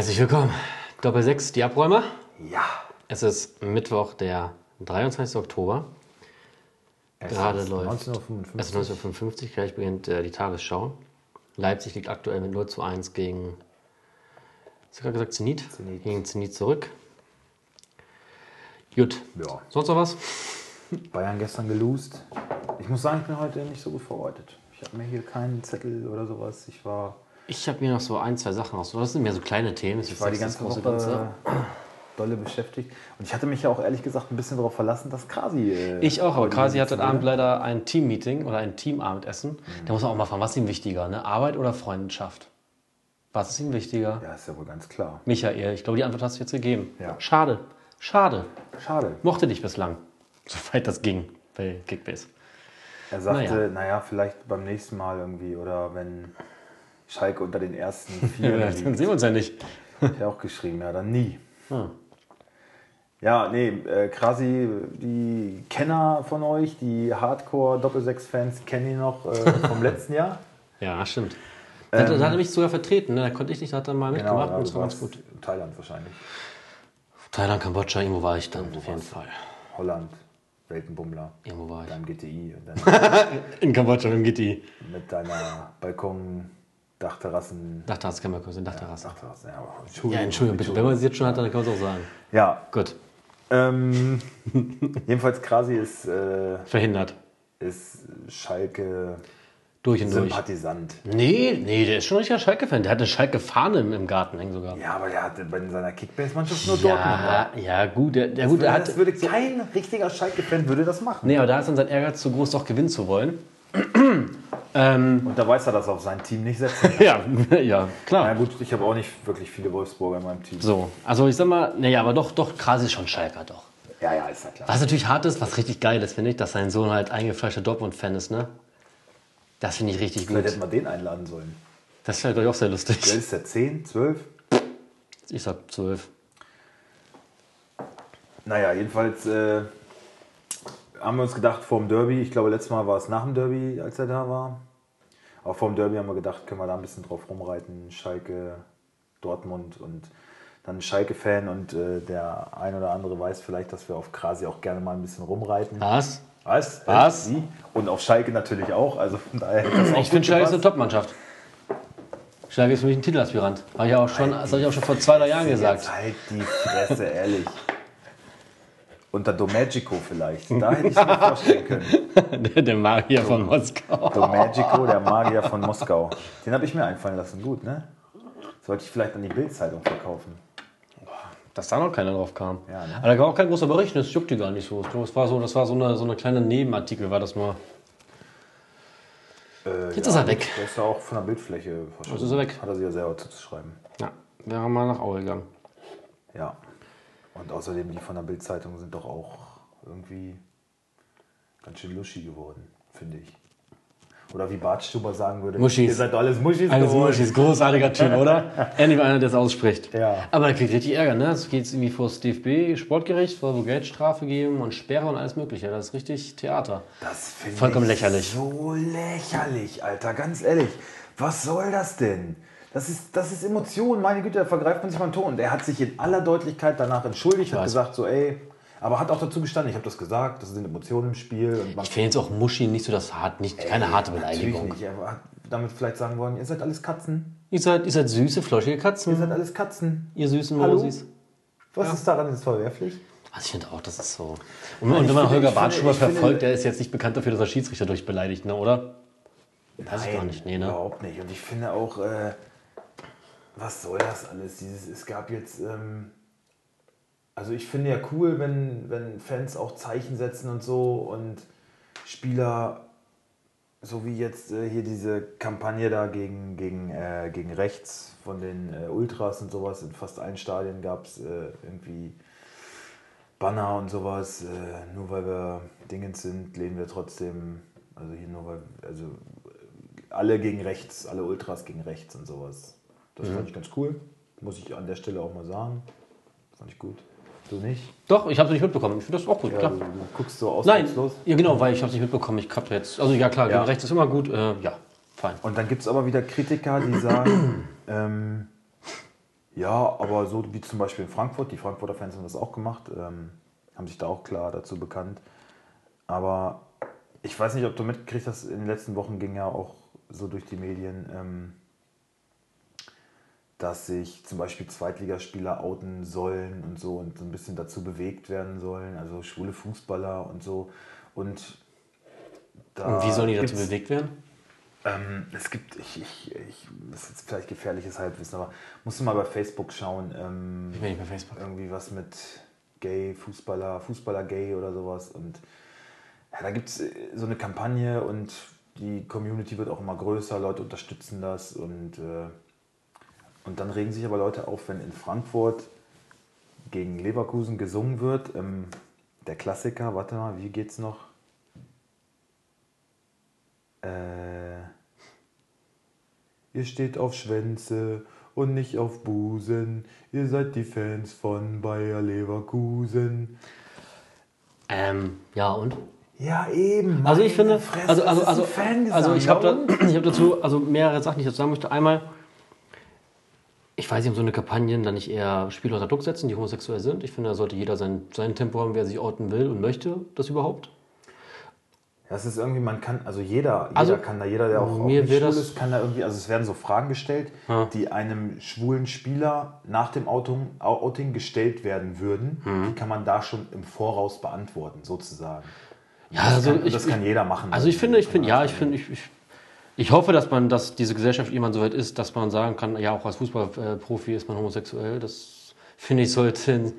Herzlich willkommen. Doppel 6, die Abräumer. Ja. Es ist Mittwoch, der 23. Oktober. Es Gerade läuft. 19.55 Es ist 1955, gleich beginnt äh, die Tagesschau. Leipzig liegt aktuell mit 0 zu 1 gegen, hast gerade gesagt, Zenit? Zenit. Gegen Zenit zurück. Gut. Ja. Sonst noch was? Bayern gestern gelost. Ich muss sagen, ich bin heute nicht so gut vorbereitet. Ich habe mir hier keinen Zettel oder sowas. Ich war, Ich habe mir noch so ein, zwei Sachen raus. Das sind mehr so kleine Themen. ich war die ganze Woche dolle beschäftigt. Und ich hatte mich ja auch ehrlich gesagt ein bisschen darauf verlassen, dass Krasi. Äh, Ich auch, aber Kasi hat heute Abend leider ein Team-Meeting oder ein Teamabendessen. Mhm. Da muss man auch mal fragen, was ist ihm wichtiger, ne? Arbeit oder Freundschaft? Was ist ihm wichtiger? Ja, ist ja wohl ganz klar. Michael, ich glaube, die Antwort hast du jetzt gegeben. Ja. Schade. Schade. Schade. Mochte dich bislang. Soweit das ging bei Kickbase. Er sagte, Naja. naja. vielleicht beim nächsten Mal irgendwie oder wenn Schalke unter den ersten vier Ja, dann sehen wir uns ja nicht. Hat er auch geschrieben, ja, dann nie. Hm. Ja, nee, äh, Krasi, die Kenner von euch, die Hardcore-Doppelsechs-Fans, kennen ihn noch äh, vom letzten Jahr. Ja, stimmt. Da hat, da hat er mich sogar vertreten. Ne? Da konnte ich nicht, da hat er mal mitgemacht ja, und das war ganz gut. Thailand wahrscheinlich. Thailand, Kambodscha, irgendwo war ich dann auf jeden Fall. Holland, Weltenbummler, Irgendwo war ich. deinem GTI und dann In Kambodscha mit dem GTI. mit deiner Balkon, Dachterrassen. Dachterrasse kann man kurz in Dachterrasse. Dachterrassen, ja, aber Ja, Entschuldigung, bitte. Wenn man es jetzt schon hat, dann kann man es auch sagen. Ja, Gut. ähm, jedenfalls Krasi ist, äh, Verhindert. ist Schalke Durch und durch. Sympathisant. Nee, nee, der ist schon richtiger Schalke-Fan. Der hat eine Schalke-Fahne im, im Garten hängen sogar. Ja, aber der hatte bei seiner Kickbase-Mannschaft nur Dortmund. Ja, ja, gut. Der, der, Das, gut, würde, der hat, das würde kein richtiger Schalke-Fan würde das machen. nee, aber da ist dann sein Ehrgeiz zu groß, doch gewinnen zu wollen. ähm, Und da weiß er, dass er auf sein Team nicht setzen kann. ja, ja, klar. Na gut, ich habe auch nicht wirklich viele Wolfsburger in meinem Team. So, also ich sag mal, naja, aber doch, doch, Krasi ist schon Schalker, doch. Ja, ja, ist ja klar. Was natürlich hart ist, was richtig geil ist, finde ich, dass sein Sohn halt eingefleischter Dortmund-Fan ist, ne? Das finde ich richtig Vielleicht gut. hätten wir den einladen sollen. Das wäre, glaube ich, auch sehr Wer lustig. ist der? 10, 12? Ich sag zwölf. Naja, jedenfalls äh, haben wir uns gedacht, vorm Derby, ich glaube, letztes Mal war es nach dem Derby, als er da war. Aber vorm Derby haben wir gedacht, können wir da ein bisschen drauf rumreiten. Schalke, Dortmund und dann ein Schalke-Fan und äh, der ein oder andere weiß vielleicht, dass wir auf Krasi auch gerne mal ein bisschen rumreiten. Was? Was? Was? Äh? Und auf Schalke natürlich auch. Also von daher Ich finde Schalke ist eine. Top-Mannschaft. Schalke ist für mich ein Titelaspirant. Habe ich auch schon, das habe ich auch schon vor zwei, drei Jahren gesagt. Jetzt halt die Fresse, ehrlich. Unter Domagico vielleicht. Da hätte ich es mir vorstellen können. Der, der Magier von Moskau. Domagico, der Magier von Moskau. Den habe ich mir einfallen lassen. Gut, ne? Sollte ich vielleicht an die Bildzeitung verkaufen. Dass da noch keiner drauf kam. Ja, ne? Aber da war auch kein großer Bericht, das juckt die gar nicht so. Das war so, das war so eine, so eine kleine Nebenartikel, war das nur. Äh, Jetzt ist er weg. Der ist ja auch von der Bildfläche verschwunden. Jetzt ist er weg. Hat er sich ja selber zuzuschreiben. Ja, wäre mal nach Aue gegangen. Ja. Und außerdem, die von der Bildzeitung sind doch auch irgendwie ganz schön luschi geworden, finde ich. Oder wie Bart Stuber sagen würde, Muschis. ihr seid alles Muschis Alles geworden. Muschis, großartiger Typ, oder? Endlich mal einer, der es ausspricht. Ja. Aber der kriegt richtig Ärger, ne? Es geht irgendwie vor das DFB, Sportgericht, soll wohl Geldstrafe geben und Sperre und alles Mögliche. Das ist richtig Theater. Das finde Vollkommen ich lächerlich. so lächerlich, Alter, ganz ehrlich. Was soll das denn? Das ist, das ist Emotion, meine Güte, da vergreift man sich mal einen Ton. Und er hat sich in aller Deutlichkeit danach entschuldigt, hat gesagt so, ey, aber hat auch dazu gestanden, ich habe das gesagt, das sind Emotionen im Spiel. Ich finde jetzt auch Muschi nicht so das hart, nicht, keine harte Beleidigung. Natürlich nicht, er hat damit vielleicht sagen wollen, ihr seid alles Katzen. Ihr seid, ihr seid süße, flauschige Ihr Katzen, seid alles Katzen. ihr süßen? Mosis. Was ist daran jetzt verwerflich? Also ich finde auch, das ist so. Und, und wenn man Holger Bartschuber verfolgt, der ist jetzt nicht bekannt dafür, dass er Schiedsrichter durchbeleidigt, ne, oder? Weiß ich gar nicht, nee, ne? Überhaupt nicht. Und ich finde auch, äh, was soll das alles? Dieses, es gab jetzt, ähm, also ich finde ja cool, wenn, wenn Fans auch Zeichen setzen und so und Spieler, so wie jetzt äh, hier diese Kampagne da gegen, gegen, äh, gegen rechts von den äh, Ultras und sowas, in fast allen Stadien gab es äh, irgendwie Banner und sowas. Äh, nur weil wir Dingens sind, lehnen wir trotzdem, also hier nur weil, also alle gegen rechts, alle Ultras gegen rechts und sowas. Das fand ich ganz cool. Muss ich an der Stelle auch mal sagen. Fand ich gut. Du nicht? Doch, ich habe es nicht mitbekommen. Ich finde das auch gut, Ja, klar. du, du guckst so Nein, ausdruckslos. ja genau, weil ich habe es nicht mitbekommen. Ich habe jetzt, also ja klar, Ja. rechts ist immer gut. Äh, ja, fein. Und dann gibt es aber wieder Kritiker, die sagen, ähm, Ja, aber so wie zum Beispiel in Frankfurt, die Frankfurter Fans haben das auch gemacht, ähm, haben sich da auch klar dazu bekannt. Aber ich weiß nicht, ob du mitgekriegt hast, in den letzten Wochen ging ja auch so durch die Medien, ähm, dass sich zum Beispiel Zweitligaspieler outen sollen und so und so ein bisschen dazu bewegt werden sollen, also schwule Fußballer und so. Und, Und wie sollen die dazu bewegt werden? ähm, es gibt, ich, ich, ich, das ist jetzt vielleicht gefährliches Halbwissen, aber musst du mal bei Facebook schauen, ähm, Ich bin nicht bei Facebook. irgendwie was mit Gay, Fußballer, Fußballer Gay oder sowas. Und ja, da gibt es so eine Kampagne und die Community wird auch immer größer, Leute unterstützen das und, äh, und dann regen sich aber Leute auf, wenn in Frankfurt gegen Leverkusen gesungen wird. Ähm, der Klassiker, warte mal, wie geht's noch? Äh, ihr steht auf Schwänze und nicht auf Busen. Ihr seid die Fans von Bayer Leverkusen. Ähm, ja, und? Ja, eben. Also ich finde, Fresse, also, also, also, also ich habe da, ich hab dazu also mehrere Sachen, die ich dazu sagen möchte. Einmal, ich weiß nicht, um so eine Kampagnen dann nicht eher Spieler unter Druck setzen, die homosexuell sind. Ich finde, da sollte jeder sein, sein Tempo haben, wer sich outen will und möchte das überhaupt. Das ist irgendwie, man kann, also jeder, jeder Also, kann da, jeder, der auch, auch mir wär schwul ist, kann da irgendwie, also es werden so Fragen gestellt, Ja. die einem schwulen Spieler nach dem Outing, Outing gestellt werden würden. Mhm. Die kann man da schon im Voraus beantworten, sozusagen. Ja, das also kann, ich- das kann jeder machen. Also ich finde, ich finde, ja, ich Also, finde, ich, ich, ich hoffe, dass man, dass diese Gesellschaft irgendwann so weit ist, dass man sagen kann, ja, auch als Fußballprofi ist man homosexuell. Das finde ich sollte in,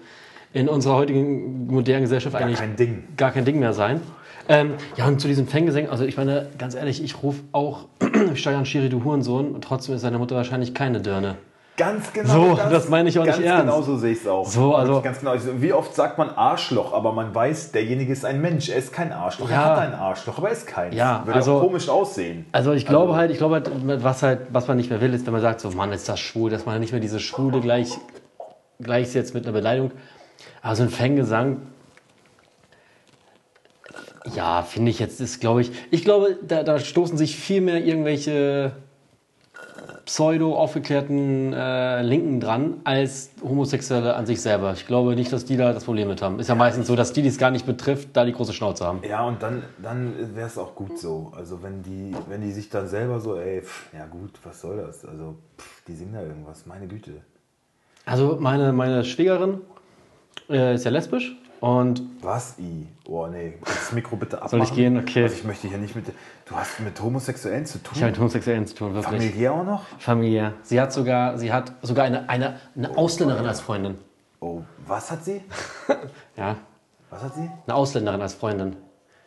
in unserer heutigen modernen Gesellschaft Gar eigentlich kein Ding. gar kein Ding mehr sein. Ähm, ja, und zu diesem Fangesang, also ich meine, ganz ehrlich, ich rufe auch Steuern Schiri, du Hurensohn, und trotzdem ist seine Mutter wahrscheinlich keine Dirne. Ganz genau. So, das meine ich auch nicht ganz ernst. Genau so sehe ich es auch. So, also- Ganz genau. Also, Wie oft sagt man Arschloch, aber man weiß, derjenige ist ein Mensch. Er ist kein Arschloch. Ja. Er hat ein Arschloch, aber er ist keins. Ja, Würde also- auch komisch aussehen. Also ich glaube halt, ich glaube halt, was halt, was man nicht mehr will, ist, wenn man sagt, so Mann, ist das schwul, dass man nicht mehr diese Schwule gleich gleichsetzt mit einer Beleidigung. Aber so ein Fangesang, ja, finde ich jetzt, ist glaube ich, ich glaube, da, da stoßen sich viel mehr irgendwelche pseudo aufgeklärten äh, Linken dran, als Homosexuelle an sich selber. Ich glaube nicht, dass die da das Problem mit haben. Ist ja meistens so, dass die, die es gar nicht betrifft, da die große Schnauze haben. Ja, und dann, dann wäre es auch gut so. Also wenn die, wenn die sich dann selber so, ey, pff, ja gut, was soll das? Also, pff, die singen da irgendwas, meine Güte. Also meine, meine Schwägerin äh, ist ja lesbisch und Was? I? Oh nee, kannst das Mikro bitte abmachen? Soll ich gehen? Okay. Also ich möchte hier nicht mit... Du hast mit Homosexuellen zu tun? ich habe mit Homosexuellen zu tun, wirklich. Familiär auch noch? Familie. Sie hat sogar, sie hat sogar eine, eine, eine Ausländerin als Freundin. Oh, was hat sie? Ja, Was hat sie? eine Ausländerin als Freundin.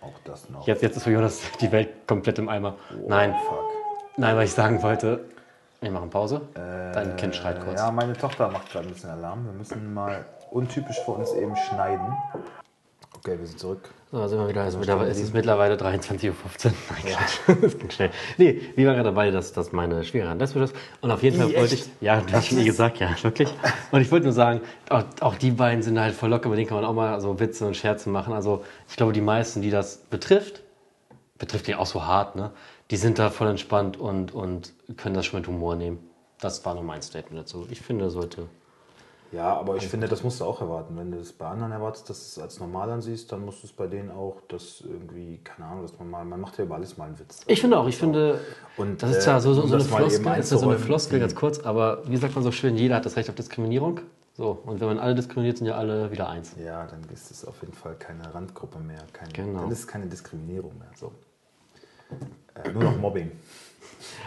Auch das noch. Jetzt, jetzt ist für Jonas die Welt komplett im Eimer. Nein, Fuck. nein, was ich sagen wollte. Wir machen Pause. Dein Kind schreit kurz. Ja, meine Tochter macht gerade ein bisschen Alarm. Wir müssen mal untypisch für uns eben schneiden. Okay, wir sind zurück. So, sind wir wieder. Also mittlerweile, es ist mittlerweile 23.15 Uhr. Nein, Quatsch. Das ging schnell. Nee, wir waren gerade dabei, dass, dass meine Schwiegerin lesbisch ist. Und auf jeden Fall wollte echt? ich. Ja, hast schon nie gesagt, ja, wirklich. Und ich wollte nur sagen, auch, auch die beiden sind halt voll locker, mit denen kann man auch mal so Witze und Scherze machen. Also ich glaube, die meisten, die das betrifft, betrifft die auch so hart, ne? Die sind da voll entspannt und, und können das schon mit Humor nehmen. Das war nur mein Statement dazu. Ich finde, sollte. Ja, aber ich finde, das musst du auch erwarten. Wenn du das bei anderen erwartest, dass du es als normal ansiehst, dann musst du es bei denen auch, dass irgendwie, keine Ahnung, dass man mal, man macht ja über alles mal einen Witz. Ich finde auch, ich finde, Und, das ist äh, zwar so, so, um so eine Floskel, ist ja so eine Floskel, ganz kurz, aber wie sagt man so schön, jeder hat das Recht auf Diskriminierung. So, und wenn man alle diskriminiert, sind ja alle wieder eins. Ja, dann ist es auf jeden Fall keine Randgruppe mehr. Keine, Genau. Dann ist es keine Diskriminierung mehr. So. Äh, nur noch Mobbing.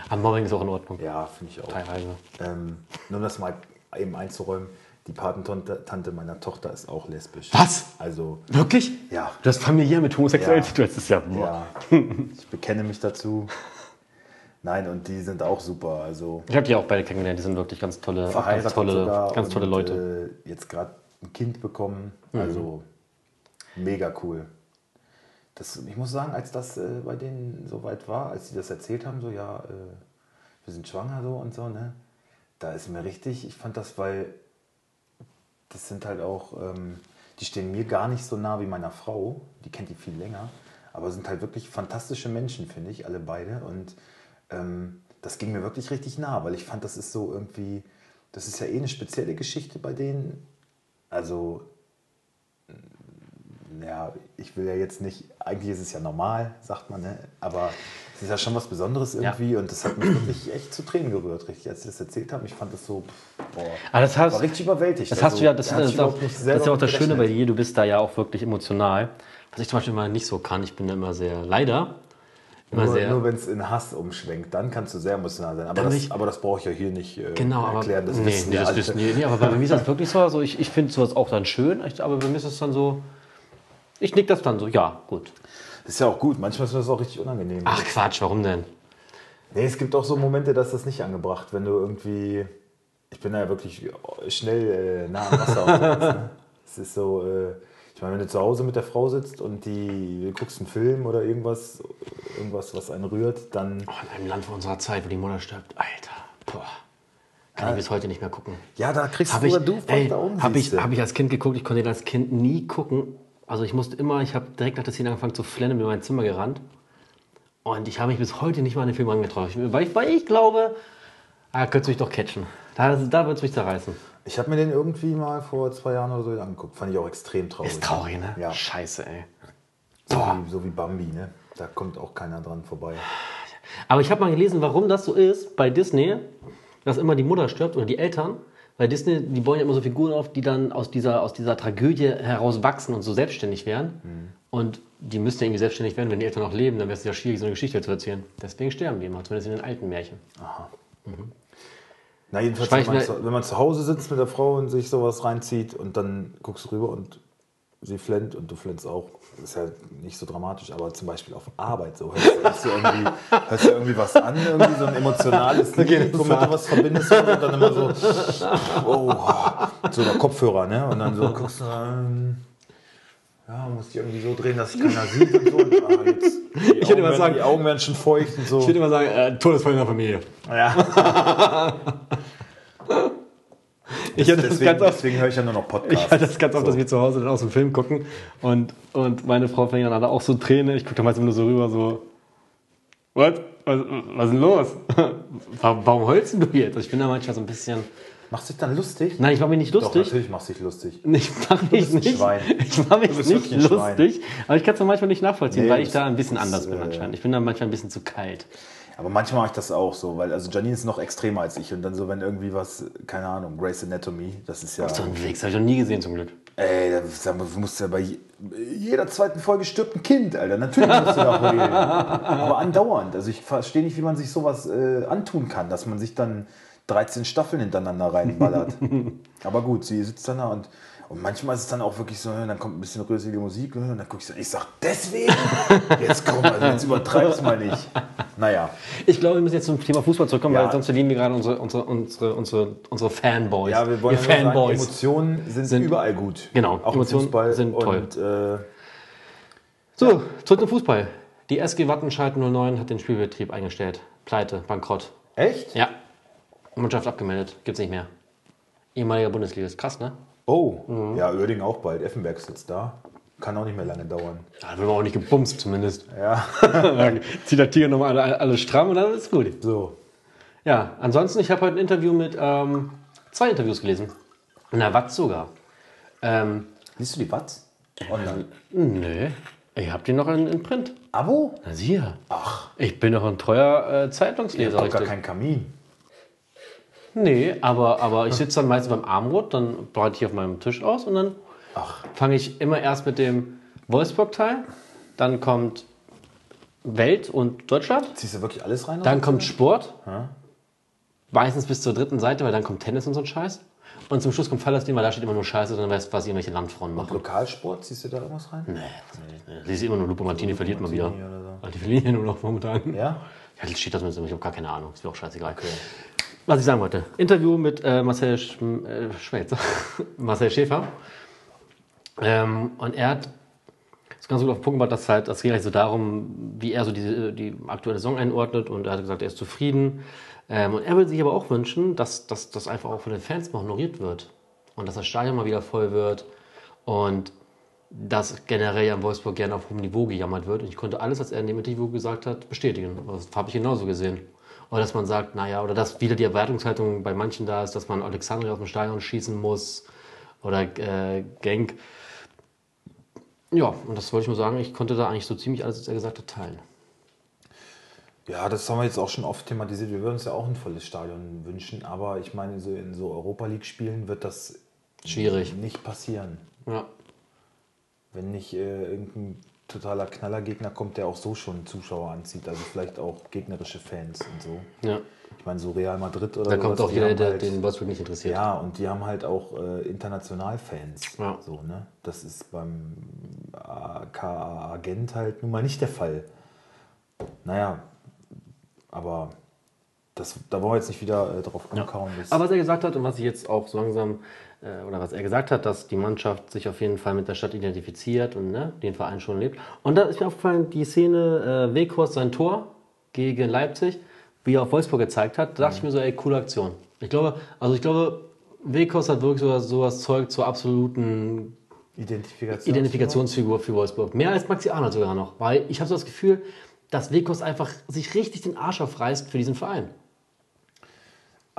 Am Mobbing ist auch in Ordnung. Ja, finde ich auch. Teilweise. Ähm, nur um das mal eben einzuräumen, die Patentante Tante meiner Tochter ist auch lesbisch. Was? Also, Wirklich? ja. Du hast familiär mit Homosexuellen Ja. Das ist ja. boah. Ja, ich bekenne mich dazu. Nein, und die sind auch super. Also Ich habe die auch beide kennengelernt. Die sind wirklich ganz tolle, ganz tolle, ganz tolle und, Leute. Äh, jetzt gerade ein Kind bekommen. Mhm. Also mega cool. Das, ich muss sagen, als das äh, bei denen so weit war, als sie das erzählt haben, so ja, äh, wir sind schwanger so und so, ne? Da ist mir richtig, ich fand das, weil das sind halt auch, ähm, die stehen mir gar nicht so nah wie meiner Frau, die kennt die viel länger, aber sind halt wirklich fantastische Menschen, finde ich, alle beide. Und ähm, das ging mir wirklich richtig nah, weil ich fand, das ist so irgendwie, das ist ja eh eine spezielle Geschichte bei denen. Also, ja, ich will ja jetzt nicht, eigentlich ist es ja normal, sagt man, ne? aber es ist ja schon was Besonderes irgendwie und das hat mich wirklich echt zu Tränen gerührt, richtig, als sie das erzählt haben. Ich fand das so, boah, Aber das hast, war richtig überwältigt. das hast du ja, das, das, ist auch, das ist ja auch das Schöne bei dir, du bist da ja auch wirklich emotional. Was ich zum Beispiel mal nicht so kann, ich bin da immer sehr, leider, immer Nur, nur wenn es in Hass umschwenkt, dann kannst du sehr emotional sein. Aber das, ich- aber das brauche ich ja hier nicht äh, Genau, aber, erklären. Das nee, wissen nee, ja das wissen, nee, nee, aber bei mir ist das wirklich so. Also ich, ich finde sowas auch dann schön, aber bei mir ist es dann so, ich nick das dann so, ja, gut. Das ist ja auch gut. Manchmal ist das auch richtig unangenehm. Ach Quatsch, warum denn? Nee, es gibt auch so Momente, dass das nicht angebracht, wenn du irgendwie. Ich bin da ja wirklich schnell äh, nah am Wasser. ne? Es ist so, äh, ich meine, wenn du zu Hause mit der Frau sitzt und die du guckst einen Film oder irgendwas, irgendwas, was einen rührt, dann. Oh, in einem Land von unserer Zeit, wo die Mutter stirbt, Alter, boah. Kann ich bis heute nicht mehr gucken. Ja, da kriegst Habe ich, oder du ey, da um. hab ich, hab ich als Kind geguckt, ich konnte den als Kind nie gucken. Also ich musste immer, ich habe direkt nach der Szene angefangen zu flennen, bin in mein Zimmer gerannt. Und ich habe mich bis heute nicht mal an den Film angetraut. Ich- Weil ich, weil ich glaube, ah, könnte mich doch catchen. Da, da wird es mich zerreißen. Ich habe mir den irgendwie mal vor zwei Jahren oder so angeguckt. Fand ich auch extrem traurig. Ist traurig, ne? Ja. Scheiße, ey. So wie, so wie Bambi, ne? Da kommt auch keiner dran vorbei. Aber ich habe mal gelesen, warum das so ist bei Disney, dass immer die Mutter stirbt oder die Eltern. Weil Disney, die bauen ja immer so Figuren auf, die dann aus dieser, aus dieser Tragödie heraus wachsen und so selbstständig werden. Und die müssten ja irgendwie selbstständig werden, wenn die Eltern noch leben, dann wäre es ja schwierig, so eine Geschichte zu erzählen. Deswegen sterben die immer, zumindest in den alten Märchen. Na, jedenfalls, wenn man, zu, wenn man zu Hause sitzt mit der Frau und sich sowas reinzieht und dann guckst du rüber und sie flennt und du flennst auch. Ist ja nicht so dramatisch, aber zum Beispiel auf Arbeit so. Hörst, hörst, du, irgendwie, hörst du irgendwie was an, irgendwie so ein emotionales Lied, womit du was verbindest und dann immer so, oh, so der Kopfhörer, ne? Und dann so guckst du, ähm, ja, musst dich irgendwie so drehen, dass sich keiner sieht und so. Und, ah, jetzt, Ich würde Augen werden, sagen- die Augen werden schon feucht und so. Ich würde immer sagen, äh, Todesfall in der Familie. Ja. Ich hatte das deswegen, ganz oft. deswegen höre ich ja nur noch Podcasts. Ich hatte das ganz oft, dass wir zu Hause dann auch so einen Film gucken und, und meine Frau fängt dann auch so Tränen. Ich gucke da meistens nur so rüber, so, what? Was, was ist denn los? Warum, warum denn du jetzt? Ich bin da manchmal so ein bisschen. Machst du dich dann lustig? Nein, ich mache mich nicht Doch, lustig. natürlich machst du dich lustig. Ich mache mich nicht. Schwein. Ich mache mich nicht Schwein. lustig. Aber ich kann es manchmal nicht nachvollziehen, Nee, weil ich da ein bisschen anders bin äh, anscheinend. Ich bin da manchmal ein bisschen zu kalt. Aber manchmal mache ich das auch so, weil also Janine ist noch extremer als ich und dann so, wenn irgendwie was, keine Ahnung, Grey's Anatomy, das ist ja, So ein Weg, das habe ich noch nie gesehen zum Glück. ey, da mal, du musst ja bei je- jeder zweiten Folge stirbt ein Kind, Alter. Natürlich musst du da heulen. Aber andauernd. Also ich verstehe nicht, wie man sich sowas äh, antun kann, dass man sich dann 13 Staffeln hintereinander reinballert. Aber gut, sie sitzt dann da und, und manchmal ist es dann auch wirklich so, dann kommt ein bisschen röselige Musik und dann gucke ich so, ich sag, deswegen? Jetzt komm, also jetzt übertreib's mal nicht. Naja. Ich glaube, wir müssen jetzt zum Thema Fußball zurückkommen, Ja. weil sonst verlieren wir gerade unsere, unsere, unsere, unsere, unsere Fanboys. Ja, wir wollen Ihr ja nur sagen, Fanboys. Emotionen sind, Sind- überall gut. Genau, auch Emotionen Fußball sind toll. Und, äh, So, zurück zum Fußball. Die SG Wattenscheid 09 hat den Spielbetrieb eingestellt. Pleite, Bankrott. echt? Ja. Mannschaft abgemeldet. Gibt's nicht mehr. Ehemaliger Bundesliga. Ist krass, ne? Oh, Mhm. ja, Oerding auch bald. Effenberg sitzt da. Kann auch nicht mehr lange dauern. Da wird man auch nicht gebumst, zumindest. Ja, Dann zieht der Tiger nochmal alle, alle stramm und dann ist gut. so. Ja, ansonsten, ich habe heute ein Interview mit, ähm, zwei Interviews gelesen. In der Watz sogar. Ähm, Liest du die Watz? Online. nö. Ich hab die noch in, in Print. Abo? Na siehe. Ach, Ich bin doch ein treuer äh, Zeitungsleser, habt gar richtig. keinen Kamin. Nee, aber, aber ich sitze dann meistens beim Armbrot, dann breite ich auf meinem Tisch aus und dann fange ich immer erst mit dem Wolfsburg-Teil, dann kommt Welt und Deutschland, ziehst du wirklich alles rein? dann kommt Sport, meistens bis zur dritten Seite, weil dann kommt Tennis und so ein Scheiß. Und zum Schluss kommt Fallersdien, weil da steht immer nur Scheiße, dann weißt du, was irgendwelche Landfrauen machen. Lokalsport, ziehst du da irgendwas rein? Nee, nee, lese immer nur Lupo Martini verliert mal wieder. Martini oder so. Weil Die verlieren ja nur noch momentan. Ja? Ja, das steht das mit, ich habe gar keine Ahnung, ist mir auch scheißegal. Was ich sagen wollte, Interview mit äh, Marcel Sch äh, Schmelz, Marcel Schäfer. Ähm, und er hat das ganz gut auf den Punkt gebracht, dass halt, das ging eigentlich so darum, wie er so die, die aktuelle Saison einordnet und er hat gesagt, er ist zufrieden. Ähm, und er würde sich aber auch wünschen, dass, dass das einfach auch von den Fans mal honoriert wird und dass das Stadion mal wieder voll wird und dass generell ja in Wolfsburg gerne auf hohem Niveau gejammert wird. Und ich konnte alles, was er in dem Interview gesagt hat, bestätigen. Das habe ich genauso gesehen. Oder dass man sagt, naja, oder dass wieder die Erwartungshaltung bei manchen da ist, dass man Alexandria aus dem Stadion schießen muss oder äh, Genk. Ja, und das wollte ich nur sagen, ich konnte da eigentlich so ziemlich alles, was er gesagt hat, teilen. Ja, das haben wir jetzt auch schon oft thematisiert. Wir würden uns ja auch ein volles Stadion wünschen, aber ich meine, so in so Europa League-Spielen wird das Schwierig. nicht passieren. Ja. Wenn nicht äh, irgendein totaler Knallergegner kommt, der auch so schon Zuschauer anzieht, also vielleicht auch gegnerische Fans und so. ja. Ich meine, so Real Madrid oder Da kommt auch jeder, der halt- den Wolfsburg nicht interessiert. Ja, und die haben halt auch äh, international Fans. Ja. So, ne? Das ist beim KA Gent halt nun mal nicht der Fall. Naja, aber das, da wollen wir jetzt nicht wieder äh, drauf rumkauen. Das- Aber was er gesagt hat und was ich jetzt auch so langsam, äh, oder was er gesagt hat, dass die Mannschaft sich auf jeden Fall mit der Stadt identifiziert und ne, den Verein schon lebt. Und da ist mir aufgefallen, die Szene, äh, Weghorst sein Tor gegen Leipzig, wie er auf Wolfsburg gezeigt hat, da dachte ich mir so, ey, coole Aktion. Ich glaube, also ich glaube, Weghorst hat wirklich sowas, sowas Zeug zur absoluten Identifikation. Identifikationsfigur für Wolfsburg. Mehr als Maxi Arnold sogar noch. Weil ich habe so das Gefühl, dass Weghorst einfach sich richtig den Arsch aufreißt für diesen Verein.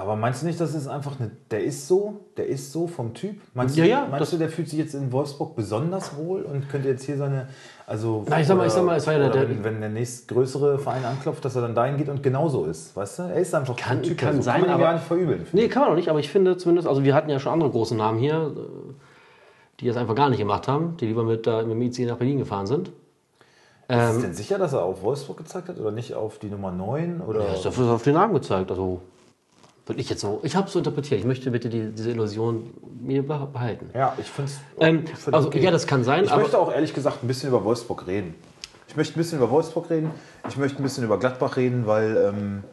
Aber meinst du nicht, das ist einfach eine. Der ist so, der ist so vom Typ? Meinst, Ja, du, ja, meinst du, der fühlt sich jetzt in Wolfsburg besonders wohl und könnte jetzt hier seine. Also, Na, ich sag mal, ich sag mal, es war ja der- wenn, wenn der nächstgrößere Verein anklopft, dass er dann dahin geht und genauso ist. Weißt du? Er ist einfach Kann- Typ kann her so. sein, Kann man aber- gar nicht verübeln. Nee, kann man auch nicht, aber ich finde zumindest, also wir hatten ja schon andere große Namen hier, äh, die das einfach gar nicht gemacht haben, die lieber mit, äh, mit dem IC nach Berlin gefahren sind. Ist Ähm, es denn sicher, dass er auf Wolfsburg gezeigt hat oder nicht auf die Nummer 9? Oder? Er ist auf den Namen gezeigt, also würde ich jetzt so, ich habe es so interpretiert, ich möchte bitte die, diese Illusion mir beh- behalten. Ja, ich finde es. Ähm, also ja, das kann sein, Ich möchte auch ehrlich gesagt ein bisschen über Wolfsburg reden. Ich möchte ein bisschen über Wolfsburg reden. Ich möchte ein bisschen über Gladbach reden, weil. Ähm,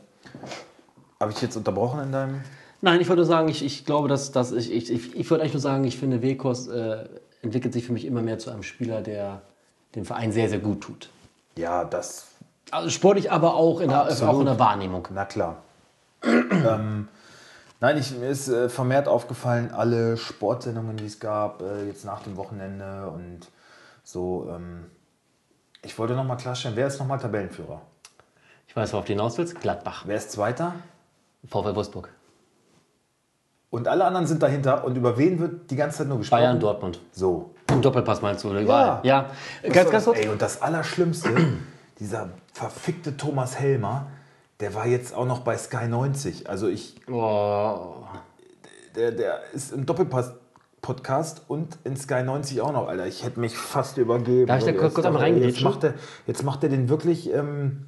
Habe ich jetzt unterbrochen in deinem. nein, ich wollte nur sagen, ich, ich glaube, dass, dass ich, ich, ich, ich würde eigentlich nur sagen, ich finde, Wekos äh, entwickelt sich für mich immer mehr zu einem Spieler, der den Verein sehr, sehr gut tut. Ja, das. Also sportlich, aber auch in der, auch in der Wahrnehmung. Na klar. ähm, nein, ich, mir ist äh, vermehrt aufgefallen, alle Sportsendungen, die es gab, äh, jetzt nach dem Wochenende und so. Ähm, ich wollte nochmal klarstellen, wer ist nochmal Tabellenführer? Ich weiß, worauf du hinaus willst. Gladbach. Wer ist Zweiter? VfL Wolfsburg. Und alle anderen sind dahinter. Und über wen wird die ganze Zeit nur gesprochen? Bayern, Dortmund. So. Im Doppelpass meinst du, oder überall? Ja. Das Ganz, ganz kurz. Ey, und das Allerschlimmste, dieser verfickte Thomas Helmer, der war jetzt auch noch bei Sky 90. Also ich, Oh. der, der ist im Doppelpass-Podcast und in Sky 90 auch noch, Alter. Ich hätte mich fast übergeben. Darf ich da kurz- kurz einmal ey, jetzt macht, er, jetzt macht er den wirklich, ähm,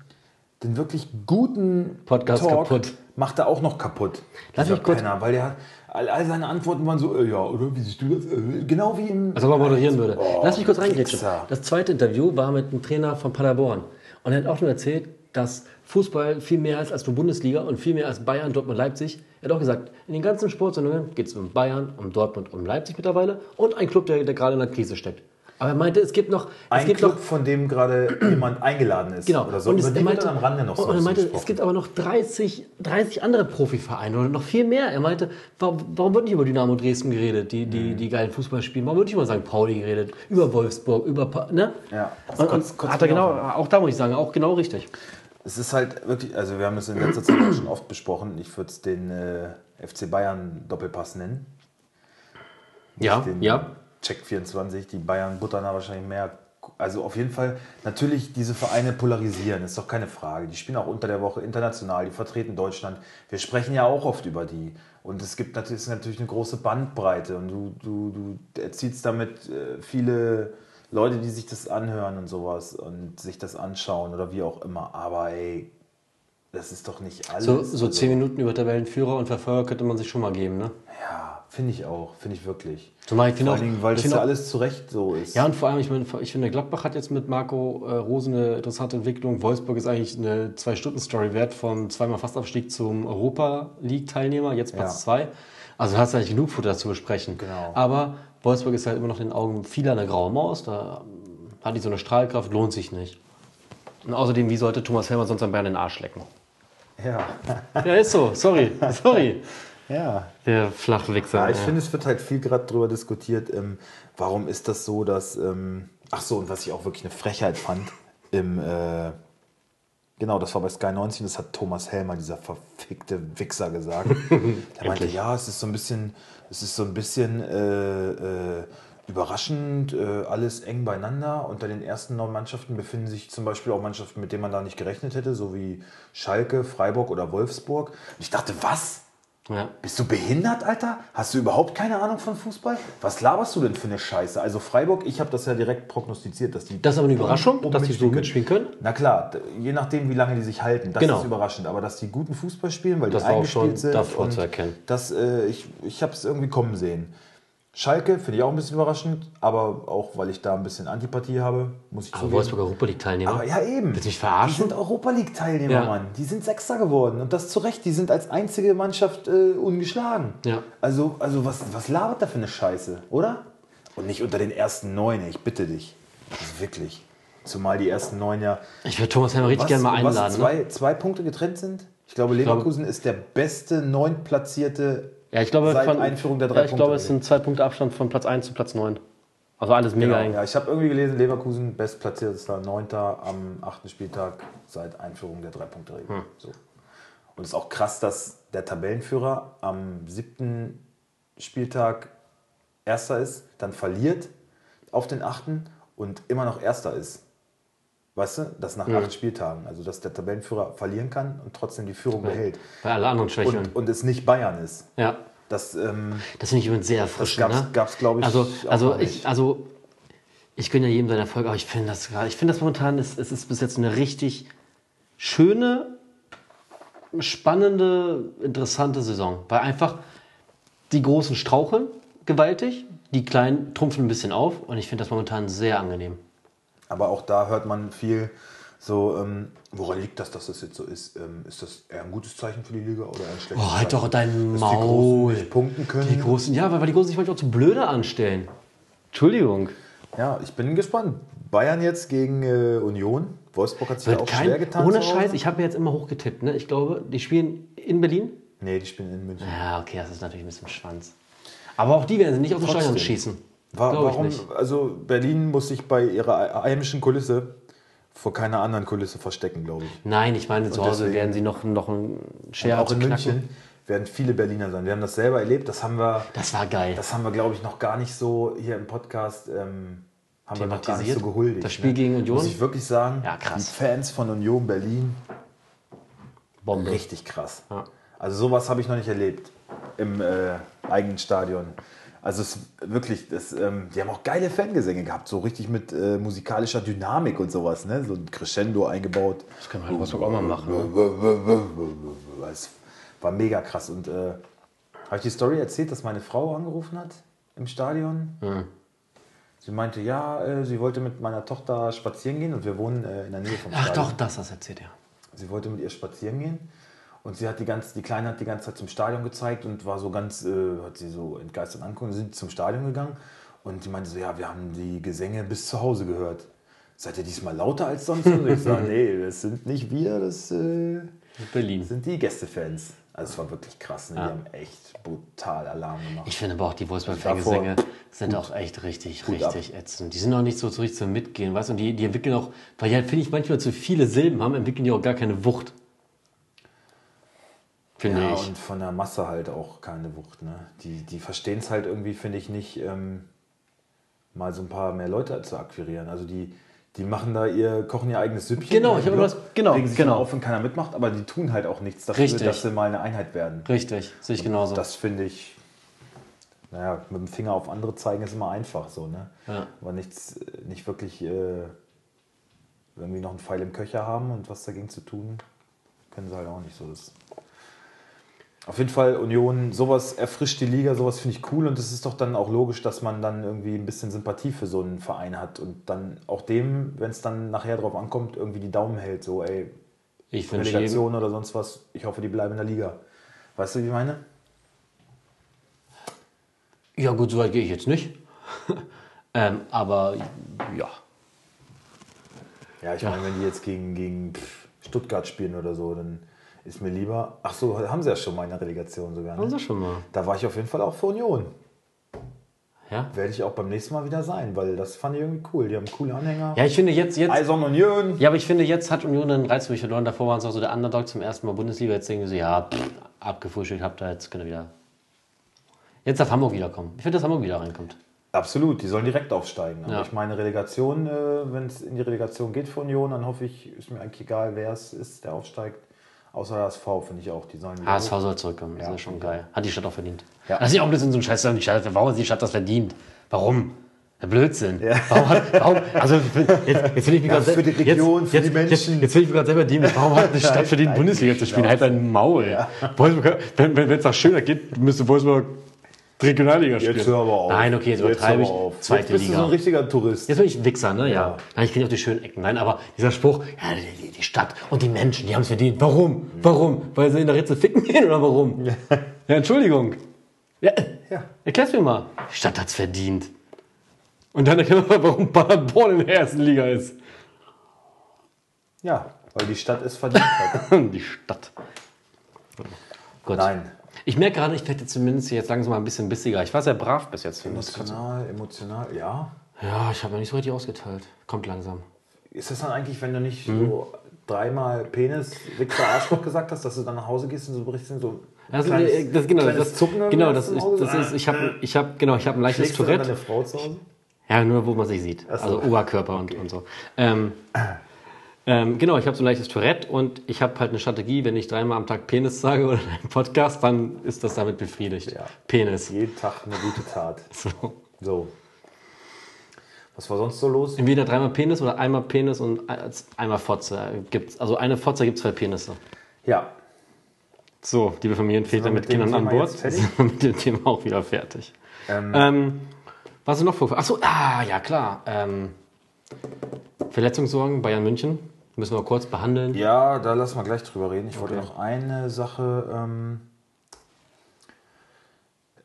den wirklich guten Podcast kaputt. Macht er auch noch kaputt. Lass mich kurz- Penner, weil der all, all seine Antworten waren so, äh, ja, oder wie siehst du das? Äh, genau wie im. Als ob er moderieren würde. Oh, Lass mich kurz. Wichser. Das zweite Interview war mit einem Trainer von Paderborn. Und er hat auch nur erzählt, dass Fußball viel mehr ist als nur Bundesliga und viel mehr als Bayern, Dortmund, Leipzig. Er hat auch gesagt, in den ganzen Sportsendungen geht es um Bayern, um Dortmund, um Leipzig mittlerweile und ein Club, der, der gerade in der Krise steckt. Aber er meinte, es gibt noch... Es Ein gibt Club, noch von dem gerade jemand eingeladen ist. Genau. Oder so. Und es, er wird meinte, am Rande noch so und er meinte, es gibt aber noch 30, 30 andere Profivereine oder noch viel mehr. Er meinte, warum, warum wird nicht über Dynamo Dresden geredet, die, die, Mhm. die geilen Fußball spielen? Warum wird nicht über St. Pauli geredet? Über Wolfsburg, über... Ne? Ja, das Und, kotzt- und kotzt hat er genau, auch da muss ich sagen, auch genau richtig. Es ist halt wirklich, also wir haben es in letzter Zeit schon oft besprochen. Ich würde es den äh, FC Bayern Doppelpass nennen. Ja, Den ja. Check 24, die Bayern buttern da wahrscheinlich mehr. Also auf jeden Fall, natürlich diese Vereine polarisieren, ist doch keine Frage. Die spielen auch unter der Woche international, die vertreten Deutschland. Wir sprechen ja auch oft über die. Und es gibt natürlich, es natürlich eine große Bandbreite und du, du, du erzielst damit äh, viele Leute, die sich das anhören und sowas und sich das anschauen oder wie auch immer. Aber ey, das ist doch nicht alles. So, so Also, zehn Minuten über Tabellenführer und Verfolger könnte man sich schon mal geben, ne? Ja, finde ich auch, finde ich wirklich. Zumal ich finde Vor auch, allen Dingen, weil das ja alles zu Recht so ist. Ja, und vor allem, ich, meine, ich finde, Gladbach hat jetzt mit Marco äh, Rose eine interessante Entwicklung. Wolfsburg ist eigentlich eine Zwei-Stunden-Story wert von zweimal Fastabstieg zum Europa-League-Teilnehmer, jetzt Platz Ja. zwei. Also du hast eigentlich genug Futter zu besprechen. Genau. Aber Wolfsburg ist halt immer noch in den Augen vieler eine graue Maus. Da hat die so eine Strahlkraft, lohnt sich nicht. Und außerdem, wie sollte Thomas Helmer sonst an Bayern den Arsch lecken? ja. Ja, ist so. Sorry. Sorry. Ja. Der Flachwichser. Ja, ich ja. finde, es wird halt viel gerade drüber diskutiert, ähm, warum ist das so, dass. Ähm, ach so, und was ich auch wirklich eine Frechheit fand, im. Äh, genau, das war bei Sky 90, das hat Thomas Helmer, dieser verfickte Wichser, gesagt. Der meinte, ja, es ist so ein bisschen. Es ist so ein bisschen. Äh, äh, Überraschend, äh, alles eng beieinander. Unter den ersten neun Mannschaften befinden sich zum Beispiel auch Mannschaften, mit denen man da nicht gerechnet hätte, so wie Schalke, Freiburg oder Wolfsburg. Und ich dachte, was? Ja. Bist du behindert, Alter? Hast du überhaupt keine Ahnung von Fußball? Was laberst du denn für eine Scheiße? Also Freiburg, ich habe das ja direkt prognostiziert, dass die. Das ist aber eine Überraschung, dass die so mitspielen können. Na klar, je nachdem, wie lange die sich halten. Das Genau. ist überraschend. Aber dass die guten Fußball spielen, weil Das die war auch eingespielt schon sind. davor zu erkennen. Das, äh, ich ich habe es irgendwie kommen sehen. Schalke finde ich auch ein bisschen überraschend, aber auch weil ich da ein bisschen Antipathie habe, muss ich Aber zugeben. Wolfsburg Europa League Teilnehmer. Aber ja, eben. Willst du mich Die verarschen? sind Europa League-Teilnehmer, Ja. Mann. Die sind Sechster geworden. Und das zu Recht. Die sind als einzige Mannschaft äh, ungeschlagen. Ja. Also, also was, was labert da für eine Scheiße, oder? Und nicht unter den ersten neun, ich bitte dich. Also wirklich. Zumal die ersten neun ja. Ich würde Thomas Helmer richtig gerne mal was einladen. ne? zwei, zwei Punkte getrennt sind? Ich glaube, Leverkusen ist der beste neuntplatzierte Ja, ich glaube, seit von, Einführung der drei ja, ich glaube, es Punkte. sind zwei Punkte Abstand von Platz 1 zu Platz 9. Also alles mega Genau, eng. ja, ich habe irgendwie gelesen, Leverkusen bestplatzierter Neunter am achten Spieltag seit Einführung der Drei-Punkte-Regel. Hm. So. Und es ist auch krass, dass der Tabellenführer am siebten Spieltag Erster ist, dann verliert auf den achten und immer noch Erster ist. Weißt du, das nach acht Spieltagen. Also, dass der Tabellenführer verlieren kann und trotzdem die Führung behält. Bei alle anderen Schwächen. Und, und es nicht Bayern ist. ja. Das, ähm, Das finde ich übrigens sehr erfrischend. gab's- ne? gab's, glaub ich, Also, also, ich, also ich gönne ja jedem seinen Erfolg, aber ich finde das gerade, ich finde das momentan, ist, es ist bis jetzt eine richtig schöne, spannende, interessante Saison. Weil einfach die Großen straucheln gewaltig, die Kleinen trumpfen ein bisschen auf und ich finde das momentan sehr angenehm. Aber auch da hört man viel so, ähm, woran liegt das, dass das jetzt so ist? Ähm, ist das eher ein gutes Zeichen für die Liga oder ein schlechtes Oh, halt Zeichen? doch dein Dass die Großen Maul. nicht punkten können. Die Großen, ja, weil, weil die Großen sich manchmal auch zu blöde anstellen. Entschuldigung. Ja, ich bin gespannt. Bayern jetzt gegen äh, Union. Wolfsburg hat sich ja Wird auch schwer kein, getan. ohne. Scheiß, ich habe mir jetzt immer hochgetippt. Ne? Ich glaube, die spielen in Berlin. Nee, die spielen in München. Ja, okay, das ist natürlich ein bisschen Schwanz. Aber auch die werden sie nicht dem Trotzdem. Stadion schießen. Wa- Glaub ich warum? Also Berlin muss sich bei ihrer heimischen Kulisse vor keiner anderen Kulisse verstecken, glaube ich. Nein, ich meine, zu Hause deswegen- werden sie noch, noch einen Share auch in knacken. München werden viele Berliner sein. Wir haben das selber erlebt. Das haben wir, Das war geil. das haben wir, glaube ich, noch gar nicht so hier im Podcast. Ähm, haben wir noch gar nicht so gehuldigt. Das Spiel ne? gegen Union? Muss ich wirklich sagen, Ja, krass. die Fans von Union Berlin, Bombe. richtig krass. Ja. Also sowas habe ich noch nicht erlebt im äh, eigenen Stadion. Also es wirklich, das, ähm, die haben auch geile Fangesänge gehabt, so richtig mit äh, musikalischer Dynamik und sowas, ne? So ein Crescendo eingebaut. Das können wir halt auch mal machen. Ne? Es war mega krass. Und äh, habe ich die Story erzählt, dass meine Frau angerufen hat im Stadion? Sie meinte, ja, äh, sie wollte mit meiner Tochter spazieren gehen und wir wohnen äh, in der Nähe vom Ach Stadion. doch, das hast du erzählt, ja. Sie wollte mit ihr spazieren gehen und sie hat die ganze, die Kleine hat die ganze Zeit zum Stadion gezeigt und war so ganz, äh, hat sie so entgeistert angeguckt sind zum Stadion gegangen und sie meinte so, ja, wir haben die Gesänge bis zu Hause gehört. Seid ihr diesmal lauter als sonst? Und ich sage, nee, das sind nicht wir, das äh, Berlin. sind die Gästefans. Also es war wirklich krass, ne? Die haben echt brutal Alarm gemacht. Ich finde aber auch die Wolfsburg-Fangesänge sind auch echt richtig, ab. richtig ätzend. Die sind auch nicht so, so richtig zum Mitgehen, weißt du? Und die, die entwickeln auch, weil die halt, finde ich, manchmal zu viele Silben haben, entwickeln die auch gar keine Wucht. Finde ja, ich. und von der Masse halt auch keine Wucht. Ne? Die, die verstehen es halt irgendwie, finde ich, nicht, ähm, mal so ein paar mehr Leute zu akquirieren. Also die, die machen da ihr, kochen ihr eigenes Süppchen. Genau, ich habe das- genau, regen sich genau. auf, wenn keiner mitmacht, aber die tun halt auch nichts dafür, Richtig. dass sie mal eine Einheit werden. Richtig, sehe ich genauso. Das finde ich, naja, mit dem Finger auf andere zeigen ist immer einfach so, ne? Ja. Aber nichts, nicht wirklich äh, irgendwie noch einen Pfeil im Köcher haben und was dagegen zu tun, können sie halt auch nicht so. Das auf jeden Fall Union, sowas erfrischt die Liga, sowas finde ich cool und es ist doch dann auch logisch, dass man dann irgendwie ein bisschen Sympathie für so einen Verein hat und dann auch dem, wenn es dann nachher drauf ankommt, irgendwie die Daumen hält, so ey, ich Relegation oder sonst was, ich hoffe, die bleiben in der Liga. Weißt du, wie ich meine? ja gut, so weit gehe ich jetzt nicht. ähm, aber ja, Ja, ich meine, wenn die jetzt gegen, gegen Stuttgart spielen oder so, dann ist mir lieber. Ach so, haben sie ja schon mal in der Relegation sogar. Haben Ne? sie schon mal. Da war ich auf jeden Fall auch für Union. Ja? Werde ich auch beim nächsten Mal wieder sein, weil das fand ich irgendwie cool. Die haben coole Anhänger. Ja, ich finde jetzt, jetzt, Eisern Union. ja, aber ich finde jetzt hat Union einen Reiz für mich verloren. Davor waren es auch so der Underdog zum ersten Mal Bundesliga. Jetzt denken sie, ja, pff, abgefrühstückt habt ihr, jetzt könnt ihr wieder. Jetzt darf Hamburg wiederkommen. Ich finde, dass Hamburg wieder reinkommt. Absolut, die sollen direkt aufsteigen. Aber Ja. ich meine, Relegation, äh, wenn es in die Relegation geht für Union, dann hoffe ich, ist mir eigentlich egal, wer es ist, der aufsteigt. Außer HSV, finde ich auch. Die sollen HSV hoch. soll zurückkommen. Das Ja, ist schon ja. geil. Hat die Stadt auch verdient. Ja. Das ist ja auch ein bisschen so ein Scheiß. Die Stadt, warum hat die Stadt das verdient? Warum? Der Blödsinn. Warum hat, warum, also jetzt, jetzt will ich mich gerade für die Region, jetzt, für jetzt, die Menschen. Jetzt, jetzt will ich mich gerade selber dienen. Warum hat eine Stadt verdient, Bundesliga zu spielen? Halt dein Maul. Wolfsburg, wenn wenn es nach schöner geht, müsste Wolfsburg Regionalliga spielen. Jetzt hör aber auf. Nein, okay, jetzt übertreibe ich. auf. Zweite Jetzt bist du Liga. so ein richtiger Tourist. Jetzt bin ich ein Wichser, ne? Ja. Ja. Nein, ich kenne auch die schönen Ecken. Nein, aber dieser Spruch, ja, die, die Stadt und die Menschen, die haben es verdient. Warum? Warum? Weil sie in der Ritze ficken gehen oder warum? Ja, Entschuldigung. Ja, Ja. erklär's mir mal. Die Stadt hat's verdient. Und dann erklären wir mal, warum Paderborn in der ersten Liga ist. Ja, weil die Stadt es verdient hat. Die Stadt. Gut. Nein. Ich merke gerade, ich werde zumindest jetzt langsam mal ein bisschen bissiger. Ich war sehr brav bis jetzt, finde ich. Emotional, emotional, ja. Ja, ich habe mir nicht so richtig ausgeteilt. Kommt langsam. Ist das dann eigentlich, wenn du nicht Mhm. so dreimal Penis, Wichser, Arschloch gesagt hast, dass du dann nach Hause gehst und so berichtest, so Also, kleines- äh, das, genau, das, Zucken genau, das ist, das ist, ich habe, ich habe, genau, ich habe ein leichtes Schlägst Tourette. deine Frau zu Hause? Ja, nur wo man sich sieht. So. Also Oberkörper und, und so. Ähm, ähm, genau, ich habe so ein leichtes Tourette und ich habe halt eine Strategie, wenn ich dreimal am Tag Penis sage oder in einem Podcast, dann ist das damit befriedigt. Ja. Penis. Jeden Tag eine gute Tat. So. So. Was war sonst so los? Entweder dreimal Penis oder einmal Penis und einmal Fotze gibt's. Also eine Fotze gibt zwei Penisse. Ja. So, liebe Familienväter mit mit Kindern an Bord, sind wir mit dem Thema auch wieder fertig. Ähm, Ähm, was ist noch vor? Achso, ah, ja klar. Ähm, Verletzungssorgen, Bayern München. Müssen wir kurz behandeln. Ja, da lassen wir gleich drüber reden. Ich wollte Okay. noch eine Sache. Ähm,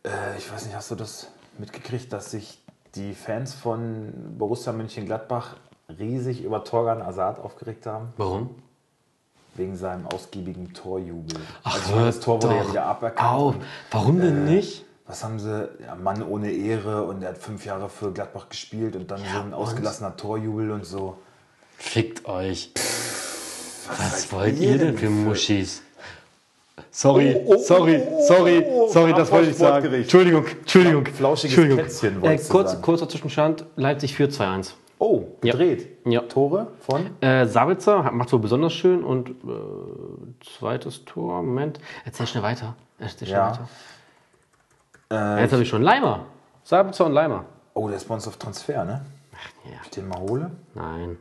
äh, ich weiß nicht, hast du das mitgekriegt, dass sich die Fans von Borussia Mönchengladbach riesig über Torgan Azad aufgeregt haben? Warum? Wegen seinem ausgiebigen Torjubel. Ach, also das Tor wurde ja wieder aberkannt. Auf. Warum denn äh, nicht? Was haben sie? Ja, Mann ohne Ehre und er hat fünf Jahre für Gladbach gespielt und dann so ein ausgelassener Torjubel und so. Fickt euch. Was seid wollt ihr denn für Muschis? Sorry, Oh, oh, sorry, oh, oh, sorry, oh, sorry, das wollte ich sagen. Entschuldigung, Entschuldigung. Flauschiges Entschuldigung. Kätzchen, Äh, kurz, sagen. kurzer Zwischenstand, Leipzig führt 2-1. Oh, Ja. gedreht. Ja. Tore von? Äh, Sabitzer macht wohl besonders schön und äh, zweites Tor, Moment. Erzähl schnell weiter. Erzähl schnell Ja. weiter. Äh, Jetzt habe ich schon Leimer. Sabitzer und Leimer. oh, der ist bei uns auf Transfer, ne? Ja. Ich den mal hole. Nein.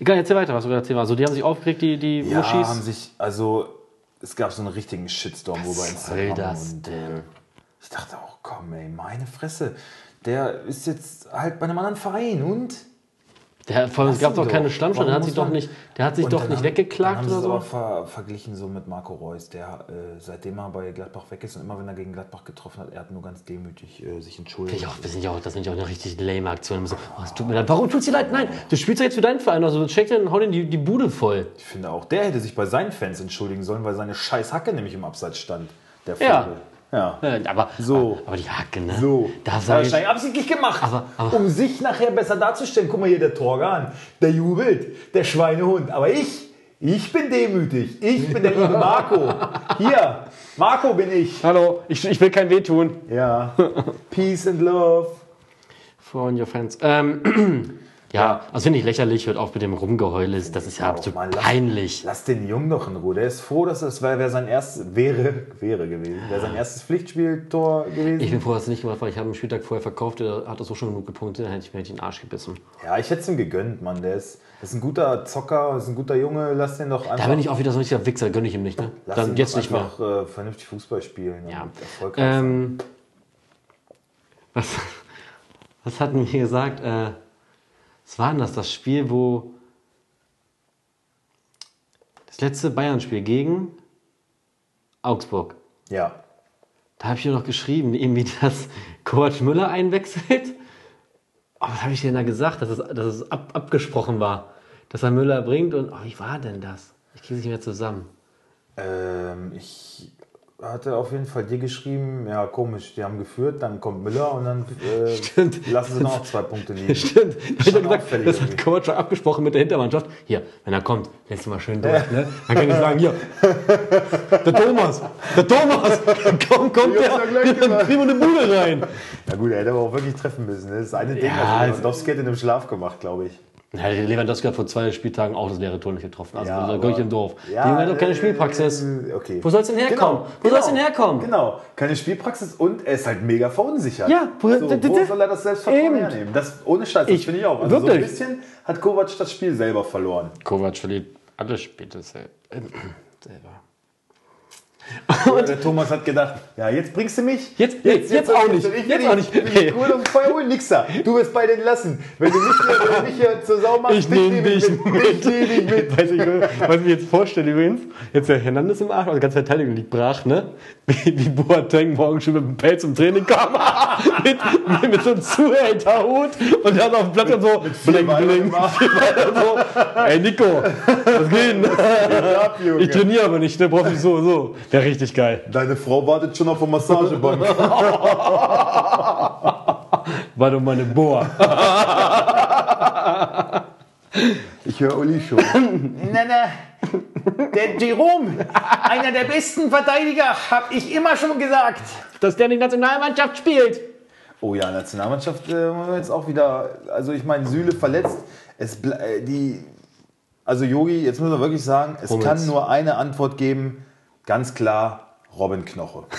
Egal, erzähl weiter, was du erzählt hast. Also, die haben sich aufgeregt, die, die Ja, Muschis. haben sich, also es gab so einen richtigen Shitstorm, wo bei Was soll Instagram. das und denn? ich dachte auch, komm, ey, meine Fresse. Der ist jetzt halt bei einem anderen Verein und Der, vor allem, es gab doch keine Stammstelle. Der hat sich doch nicht, der hat sich doch nicht haben- weggeklagt oder so. ver verglichen so mit Marco Reus, der äh, seitdem er bei Gladbach weg ist und immer wenn er gegen Gladbach getroffen hat, er hat nur ganz demütig äh, sich entschuldigt. Ich auch, das sind ja auch, das sind ja auch eine richtig lame Aktion. So, oh, es tut mir leid. Warum tut's dir leid? Nein, du spielst ja jetzt für deinen Verein. Also check den, hau den die, die Bude voll. Ich finde auch, der hätte sich bei seinen Fans entschuldigen sollen, weil seine scheiß Hacke nämlich im Abseits stand. Der. Vogel. Ja. Äh, Aber, So. aber die Hacke, ne? So, Da das hat ich, wahrscheinlich absichtlich gemacht, Aber- aber- um sich nachher besser darzustellen. Guck mal hier, der Torgan, der jubelt, der Schweinehund. Aber ich, ich bin demütig. Ich bin der liebe Marco. Hier, Marco bin ich. Hallo, ich, ich will kein Weh tun. Ja, Peace and Love. For your fans. Ähm, ja, also finde ich lächerlich, hört auf mit dem Rumgeheule. Das ist ja auch absolut mal lass- peinlich. Lass den Jungen doch in Ruhe. Der ist froh, dass es wäre wär sein erstes, wäre, wäre gewesen, wäre sein erstes Pflichtspieltor gewesen. Ich bin froh, dass es nicht gemacht war. Ich habe einen Spieltag vorher verkauft, der hat das so schon genug gepunktet, dann hätte ich mir den Arsch gebissen. ja, ich hätte es ihm gegönnt, Mann. Der ist, das ist ein guter Zocker, ist ein guter Junge. Lass den doch einfach. Da bin ich auch wieder so ein richtiger Wichser, gönne ich ihm nicht, ne? lass Dann ihn jetzt doch nicht mehr. Äh, vernünftig Fußball spielen. Ja. erfolgreich. Ähm, was, was hatten wir gesagt? Äh, was war denn das? Das Spiel, wo. Das letzte Bayern-Spiel gegen Augsburg. Ja. Da habe ich dir noch geschrieben, irgendwie, dass Coach Müller einwechselt. Oh, was habe ich denn da gesagt? Dass es, dass es ab, abgesprochen war, dass er Müller bringt und. Oh, wie war denn das? Ich kriege es nicht mehr zusammen. Ähm, ich hatte auf jeden Fall dir geschrieben, ja komisch, die haben geführt, dann kommt Müller und dann äh, lassen sie noch zwei Punkte liegen. Stimmt. Ich ja gesagt, das hat. Coach schon abgesprochen mit der Hintermannschaft. Hier, wenn er kommt, lässt du mal schön durch. Ne? Dann kann ich sagen, hier, der Thomas, der Thomas, komm, kommt der, ja dann kriegen wir eine Bude rein. Ja gut, er hätte aber auch wirklich treffen müssen. ne? Das ist eine Ding, Ja, also Lewandowski hat in einem Schlaf gemacht, glaube ich. Ja, der Lewandowski hat vor zwei Spieltagen auch das leere Tor nicht getroffen. Also Ja, ja, aber- im Dorf. Ja, Junge hat doch keine äh, Spielpraxis. Okay. Wo soll's denn herkommen? Genau, Wo soll's genau, denn herkommen? Genau, keine Spielpraxis und er ist halt mega verunsichert. Ja, wo- so, wo soll er das Selbstvertrauen eben. hernehmen? Das, ohne Scheiß, das Ich- finde ich auch. Also so ein wirklich. bisschen hat Kovac das Spiel selber verloren. Kovac verliert alle Spiele äh, selber. Und der Thomas hat gedacht, ja, jetzt bringst du mich. Jetzt- nee, jetzt auch nicht. Ich Jetzt auch nicht. will dich cool und Feuer holen, nix da. Du wirst bei den lassen. Wenn du mich hier, wenn du mich hier zur Sau machst, Ich nehme dich mit. mit. Ich nehme dich mit. Weiß ich, was ich mir jetzt vorstelle übrigens, jetzt der Hernandez im Arsch, also die ganze Verteidigung liegt brach, ne? Wie, wie Boateng morgen schon mit dem Pelz zum Training kam, mit, mit, mit so einem Zuhälterhut und dann auf dem Platz und so bling, bling. so, ey Nico, was geht denn? Ich trainiere aber nicht, ne? Brauch ich so, so. Wäre richtig geil. Deine Frau wartet schon auf der Massagebank. War doch meine Boa. Ich höre Uli schon. Na, na. Der Jerome, einer der besten Verteidiger, habe ich immer schon gesagt. Dass der in die Nationalmannschaft spielt. Oh ja, Nationalmannschaft äh, jetzt auch wieder. Also ich meine, Süle verletzt. Es äh, die. Also Yogi, jetzt müssen wir wirklich sagen, es Hummels. kann nur eine Antwort geben. Ganz klar, Robin Knoche.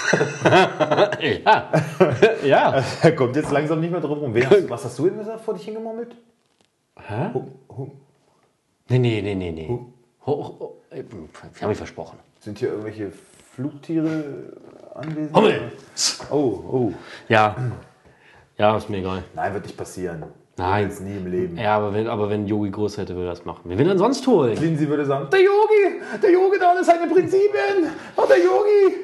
Ja. ja. Er kommt jetzt langsam nicht mehr drum rum. Hast, was hast du denn gesagt, vor dich hingemurmelt? Hä? Hum, hum. Nee, nee, nee, nee, nee. Hoch, hoch, äh, ich habe mich versprochen. Sind hier irgendwelche Flugtiere anwesend? Hummel! Oh, oh. Ja. Ja, ist mir egal. Nein, wird nicht passieren. Nein. Jetzt nie im Leben. Ja, aber wenn, aber wenn Yogi groß hätte, würde er das machen. Wen will denn sonst holen? Lindsay würde sagen, der Yogi, der Yogi da, das seine Prinzipien. Oh, der Yogi.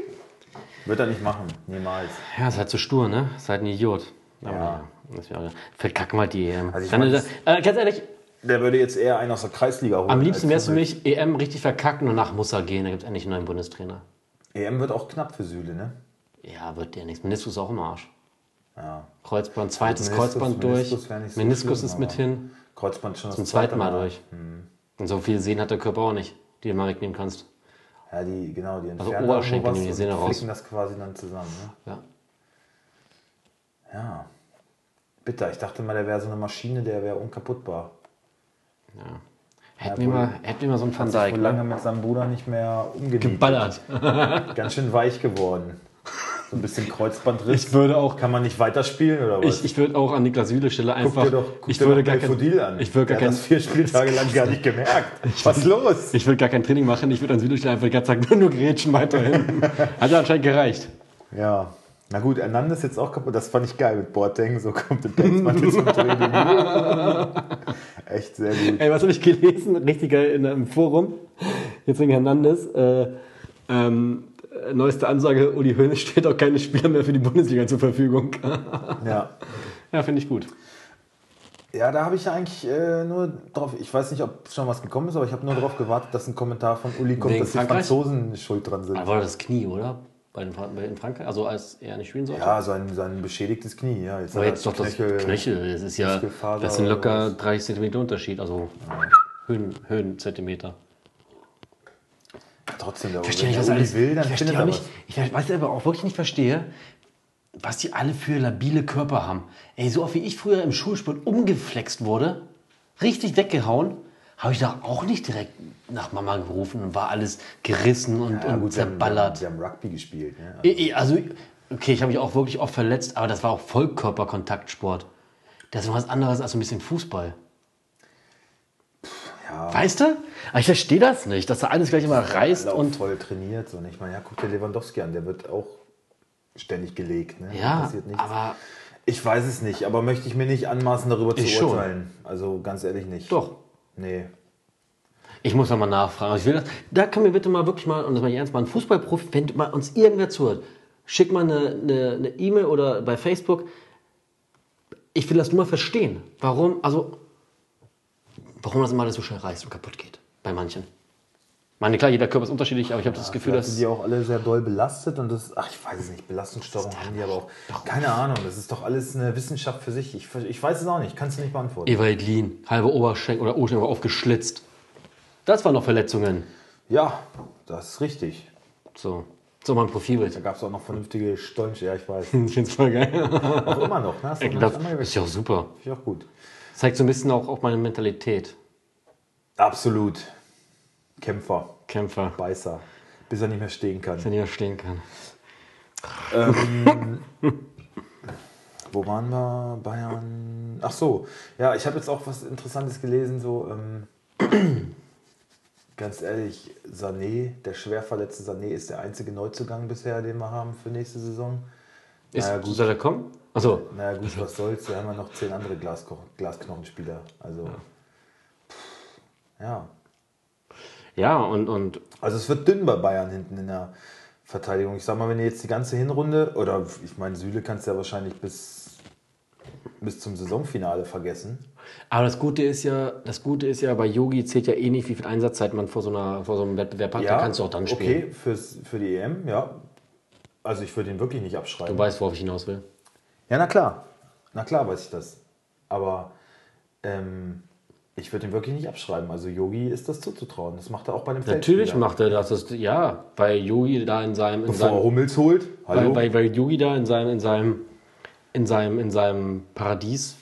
Wird er nicht machen, niemals. Ja, ist halt zu stur, ne? Ist halt ein Idiot. Aber Ja. ja. Verkacken wir die EM. Also Dann, mein, äh, äh, ganz ehrlich, Der würde jetzt eher einen aus der Kreisliga holen. am liebsten wärst du mich EM richtig verkacken und nach muss er gehen. Da gibt es endlich einen neuen Bundestrainer. EM wird auch knapp für Süle, ne? Ja, wird der nichts. Meniskus ist auch im Arsch. Ja. Kreuzband, zweites Meniskus- Kreuzband Meniskus durch. so Meniskus schlimm, ist mit hin. Kreuzband schon Zum zweiten Mal Mal. durch. Und so viel Sehen hat der Körper auch nicht, die du mal wegnehmen kannst. Ja, die, genau, die entfernen Also Oberschenkel nehmen die Sehne raus. flicken das quasi dann zusammen, ne? Ja. Ja. Bitter, ich dachte mal, der wäre so eine Maschine, der wäre unkaputtbar. Hätten, wir mal, hätten wir mal so einen Van Hat sich Dijk ne? lange mit seinem Bruder nicht mehr umgenietet. geballert. Ganz schön weich geworden. So ein bisschen Kreuzbandriss. Ich würde auch, Kann man nicht weiterspielen oder was? ich, ich würde auch an Niklas Süle Stelle guck einfach, dir doch, guck ich dir würde gar kein, an. ich würde gar kein, das vier Spieltage lang gar nicht gemerkt. Was ist los? ich würde gar kein Training machen. Ich würde an Süle Stelle einfach die ganze Zeit nur, grätschen weiterhin. Hat ja anscheinend gereicht. Ja. Na gut, Hernandez ist jetzt auch kaputt. Das fand ich geil mit Boateng. So kommt der Pelzmantel zum Training. Echt sehr gut. Ey, was habe ich gelesen? Richtig geil in einem Forum. Jetzt wegen Hernandez. Äh, ähm, äh, neueste Ansage: Uli Hoeneß stellt auch keine Spieler mehr für die Bundesliga zur Verfügung. Ja. ja, finde ich gut. Ja, da habe ich ja eigentlich äh, nur drauf, ich weiß nicht, ob schon was gekommen ist, aber ich habe nur darauf gewartet, dass ein Kommentar von Uli kommt, Wegen dass die Frankreich? Franzosen schuld dran sind. Aber war das Knie, oder? Bei den, Fran- in Frankreich? Also als er nicht spielen sollte? Ja, sein, sein beschädigtes Knie. Ja, jetzt Aber jetzt doch das Knöchel- Knöchel. Das ist ja, das sind locker was? 30 Zentimeter Unterschied, also Höhen, Höhenzentimeter. Trotzdem, der Ich verstehe wenn nicht, was der Uli alles, will, dann ich verstehe auch nicht, was. ich weiß aber auch wirklich nicht verstehe, was die alle für labile Körper haben. Ey, so oft wie ich früher im Schulsport umgeflext wurde, richtig weggehauen, habe ich da auch nicht direkt nach Mama gerufen und war alles gerissen und, Ja, und gut, sie haben- zerballert. Sie haben Rugby gespielt. Ne? Ich- Also, okay, ich habe mich auch wirklich oft verletzt, aber das war auch Vollkörperkontaktsport. Das ist was anderes als so ein bisschen Fußball. Ja, Weißt du? Aber ich verstehe das nicht, dass da alles gleich immer reißt auch und. voll trainiert. So. Und ich meine, ja, guck dir Lewandowski an, der wird auch ständig gelegt. Ne? Ja, Passiert nichts. aber Ich weiß es nicht, aber möchte ich mir nicht anmaßen, darüber zu schon. urteilen. Also ganz ehrlich nicht. doch. Nee. Ich muss da mal nachfragen. Ich will das, da kann mir bitte mal wirklich mal, und das meine ich ernst, mal ein Fußballprofi, wenn mal uns irgendwer zuhört, schick mal eine eine- eine E-Mail oder bei Facebook. Ich will das nur mal verstehen. Warum, also, warum das immer alles so schnell reißt und kaputt geht. Bei manchen. meine, klar, jeder Körper ist unterschiedlich, aber ich habe das Gefühl, dass. die auch alle sehr doll belastet und das, ach, ich weiß es nicht, Belastungsstörungen haben die aber auch. Keine Ahnung, das ist doch alles eine Wissenschaft für sich. Ich, ich weiß es auch nicht, kannst du nicht beantworten. Ewald Lien, halbe Oberschenkel oder Oberschenkel aufgeschlitzt. Das waren noch Verletzungen. Ja, das ist richtig. So, so mein Profilbild. Da gab es auch noch vernünftige Stolche, ja, ich weiß. Ich find's voll geil. Auch immer noch, ne? Ich einmal ist ja auch super. Finde ich auch gut. Zeigt so ein bisschen auch, auch meine Mentalität. Absolut. Kämpfer, Kämpfer, Beißer, bis er nicht mehr stehen kann. wenn ich stehen kann. Wo waren wir? Bayern. Ach so, ja, ich habe jetzt auch was Interessantes gelesen. So, ähm, ganz ehrlich, Sané, der schwer verletzte Sané, ist der einzige Neuzugang bisher, den wir haben für nächste Saison. Ist, Naja, gut. Soll er kommen? Achso, Naja, gut, was soll's. Wir haben ja noch zehn andere Glasko Glasknochenspieler. Also, pff, ja. ja, und, und Also, es wird dünn bei Bayern hinten in der Verteidigung. Ich sag mal, wenn ihr jetzt die ganze Hinrunde, oder ich meine, Süle kannst du ja wahrscheinlich bis, bis zum Saisonfinale vergessen. Aber das Gute ist ja, das Gute ist ja, bei Yogi zählt ja eh nicht, wie viel Einsatzzeit man vor so, einer, vor so einem Wettbewerb hat. da kannst du auch dann spielen. Okay, fürs, für die EM, ja. Also ich würde ihn wirklich nicht abschreiben. Du weißt, worauf ich hinaus will. Ja, na klar. Na klar weiß ich das. Aber ähm, ich würde ihn wirklich nicht abschreiben. Also Yogi ist das zuzutrauen. Das macht er auch bei dem Natürlich macht er das. das ja, weil Yogi da in seinem, in Bevor er seinem Hummels holt. weil, Hallo? weil, weil Yogi da in seinem, in seinem, in seinem, in seinem Paradies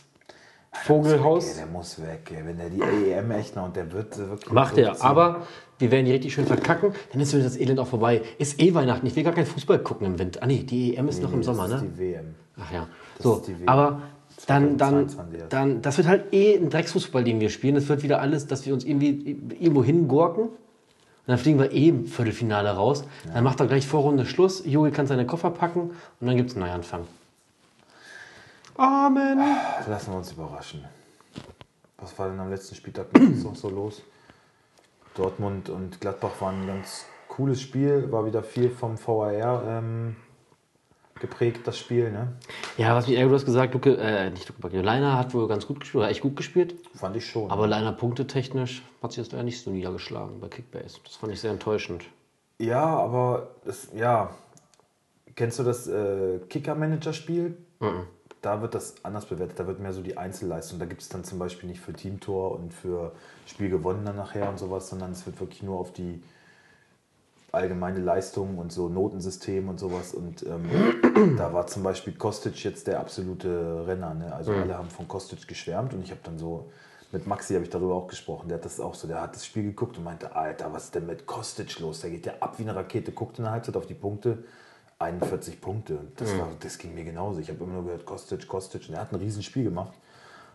Vogelhaus Der muss weg. ey. Wenn der die EM echt noch und der wird wirklich. macht er. Aber wir werden die richtig schön verkacken. Dann ist das Elend auch vorbei. Ist eh Weihnachten. Ich will gar keinen Fußball gucken im Winter. Ah nee, die EM ist noch im das Sommer, ist ne? die WM. Ach ja. So, die WM. aber dann, dann, 2022 erst. dann, das wird halt eh ein Drecksfußball, den wir spielen. Das wird wieder alles, dass wir uns irgendwie irgendwo hingurken. Und dann fliegen wir eh im Viertelfinale raus. Dann macht er gleich Vorrunde Schluss. Jogi kann seine Koffer packen und dann gibt es einen Neuanfang. Amen. Lassen wir uns überraschen. Was war denn am letzten Spieltag noch so los? Dortmund und Gladbach waren ein ganz cooles Spiel. War wieder viel vom VAR ähm, geprägt, das Spiel. Ne? Ja, was mich ärgert, du hast gesagt, Luke, äh, nicht Luke Bacchio, Leiner hat wohl ganz gut gespielt, oder echt gut gespielt. Fand ich schon. Aber Leiner punktetechnisch hat sich das ja nicht so niedergeschlagen bei Kickbase. Das fand ich sehr enttäuschend. ja, aber das, ja. Kennst du das äh, Kicker-Manager-Spiel? Da wird das anders bewertet. Da wird mehr so die Einzelleistung. Da gibt es dann zum Beispiel nicht für Teamtor und für Spiel gewonnen dann nachher und sowas, sondern es wird wirklich nur auf die allgemeine Leistung und so Notensystem und sowas. Und ähm, da war zum Beispiel Kostic jetzt der absolute Renner. Ne? Also alle haben von Kostic geschwärmt und ich habe dann so mit Maxi habe ich darüber auch gesprochen. Der hat das auch so, der hat das Spiel geguckt und meinte, Alter, was ist denn mit Kostic los? Der geht ja ab wie eine Rakete, guckt in der Halbzeit auf die Punkte. 41 Punkte. Das, war, das ging mir genauso. Ich habe immer nur gehört, Kostic, Kostic. Und er hat ein Riesensspiel gemacht.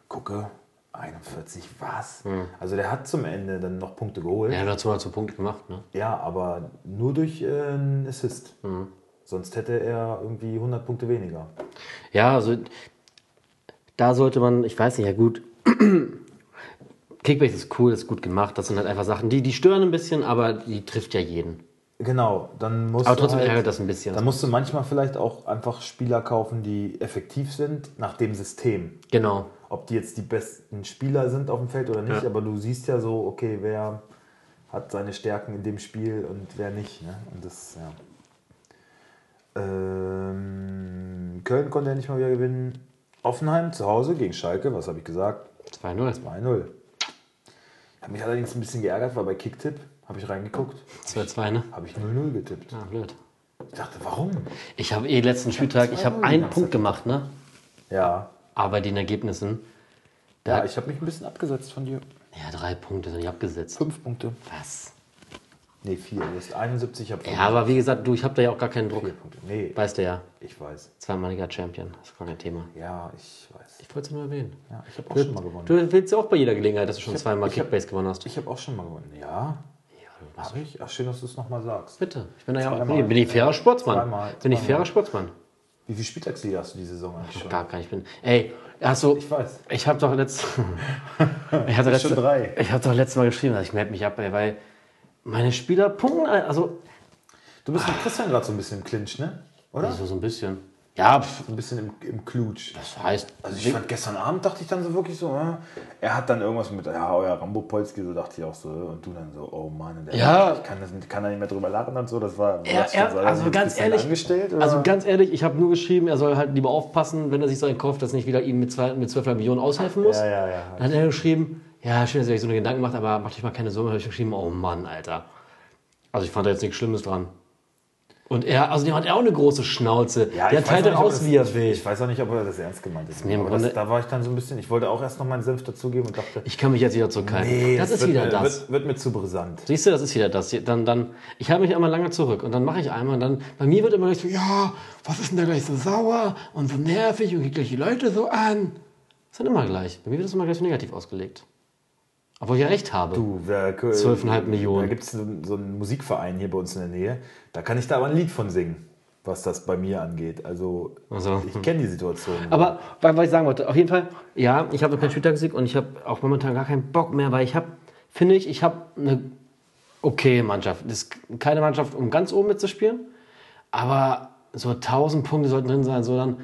Gucke, 41, was? Also der hat zum Ende dann noch Punkte geholt. Ja, er hat zwar zu Punkt gemacht, ne? Ja, aber nur durch äh, einen Assist. Mhm. Sonst hätte er irgendwie 100 Punkte weniger. Ja, also da sollte man, ich weiß nicht, ja gut. Kickbase ist cool, ist gut gemacht. Das sind halt einfach Sachen, die, die stören ein bisschen, aber die trifft ja jeden. Genau, dann musst Aber du trotzdem halt, ärgert das ein bisschen. Dann musst du manchmal vielleicht auch einfach Spieler kaufen, die effektiv sind nach dem System. Genau. Ob die jetzt die besten Spieler sind auf dem Feld oder nicht, Ja. aber du siehst ja so, okay, wer hat seine Stärken in dem Spiel und wer nicht. Ne? Und das, ja. Ähm, Köln konnte ja nicht mal wieder gewinnen. Offenheim zu Hause gegen Schalke, was habe ich gesagt? 2-0. 2-0. Hat mich allerdings ein bisschen geärgert, weil bei Kicktipp habe ich reingeguckt, 2-2, ne? habe ich 0-0 getippt. Ja, blöd. Ich dachte, warum? Ich habe eh letzten Spieltag, ich habe 2-0 einen. Punkt gemacht, ne? Ja. Aber bei den Ergebnissen, Ja, ich habe mich ein bisschen abgesetzt von dir. ja, drei Punkte sind nicht abgesetzt. Fünf Punkte. Was? Nee, vier. Du hast 71, ich habe Ja, aber wie gesagt, du, ich habe da ja auch gar keinen Druck. vier Punkte. Nee, Weißt du ja, ich weiß. zweimaliger Champion, das ist gar kein Thema. Ja, ich weiß. Ich wollte es nur erwähnen. Ja, ich habe auch schon mal gewonnen. Du willst ja auch bei jeder Gelegenheit, dass du schon hab- zweimal ich hab- Kickbase gewonnen hast. Ich habe auch schon mal gewonnen. Ja, Ja, du habe ich. Ach, schön, dass du es nochmal sagst. Bitte. Ich bin da ja auch, nee, bin ich fairer Sportsmann. Zweimal. Bin ich fairer Sportsmann. Wie viele Spieltagssiege hast du die Saison eigentlich schon? Gar kein. Ich bin. Ey, hast du. Ich weiß. Ich habe doch letzt. ich hatte letzte, schon drei. Ich habe doch letztes Mal geschrieben, dass ich melde mich ab, ey, weil meine Spieler punkten. Also Du bist mit Christian gerade so ein bisschen im Clinch, ne? Oder? so so ein bisschen. Ja, pf, So ein bisschen im, im Klutsch. das heißt, Also ich fand gestern Abend dachte ich dann so wirklich so, äh, er hat dann irgendwas mit, ja, euer Rambo Polski, so dachte ich auch so, äh, und du dann so, oh Mann, der Ja. ich kann, das, nicht- kann da nicht mehr drüber lachen und so, das war, er, das er, er also ganz bisschen ehrlich, angestellt, oder? also ganz ehrlich, ich habe nur geschrieben, er soll halt lieber aufpassen, wenn er sich so einen kauft, dass nicht wieder ihm mit, zwei, mit 12 Millionen aushelfen muss. ja, ja, ja. Dann hat er geschrieben, ja, schön, dass ihr euch so eine Gedanken macht, aber macht euch mal keine Sorgen. habe ich geschrieben, oh Mann, Alter. Also ich fand da jetzt nichts Schlimmes dran. Und er, also der hat auch eine große Schnauze. Ja, der teilt dann aus, das- wie er will. Ich weiß auch nicht, ob er das ernst gemeint Aber Grunde- das, da war ich dann so ein bisschen, ich wollte auch erst noch meinen Senf dazugeben und dachte, Ich kann mich jetzt wieder zurückhalten. nee, das ist wird wieder mir, das. Wird, wird mir zu brisant. Siehst du, das ist wieder das. Dann, dann, ich halte mich einmal lange zurück und dann mache ich einmal und dann, bei mir wird immer gleich so, ja, was ist denn da gleich so sauer und so nervig und geht gleich die Leute so an. Das ist dann immer gleich. Bei mir wird das immer gleich so negativ ausgelegt. Obwohl ich ja recht habe. Du, wer, 12,5 Millionen. Da gibt es so, einen Musikverein hier bei uns in der Nähe. Da kann ich da aber ein Lied von singen, was das bei mir angeht. Also, Also, ich kenne die Situation. Aber was ich sagen wollte, auf jeden Fall, ja, ich habe noch keinen Spieltagssieg und ich habe auch momentan gar keinen Bock mehr, weil ich habe, finde ich, ich habe eine okay Mannschaft. Das ist keine Mannschaft, um ganz oben mitzuspielen, aber so 1000 Punkte sollten drin sein, so dann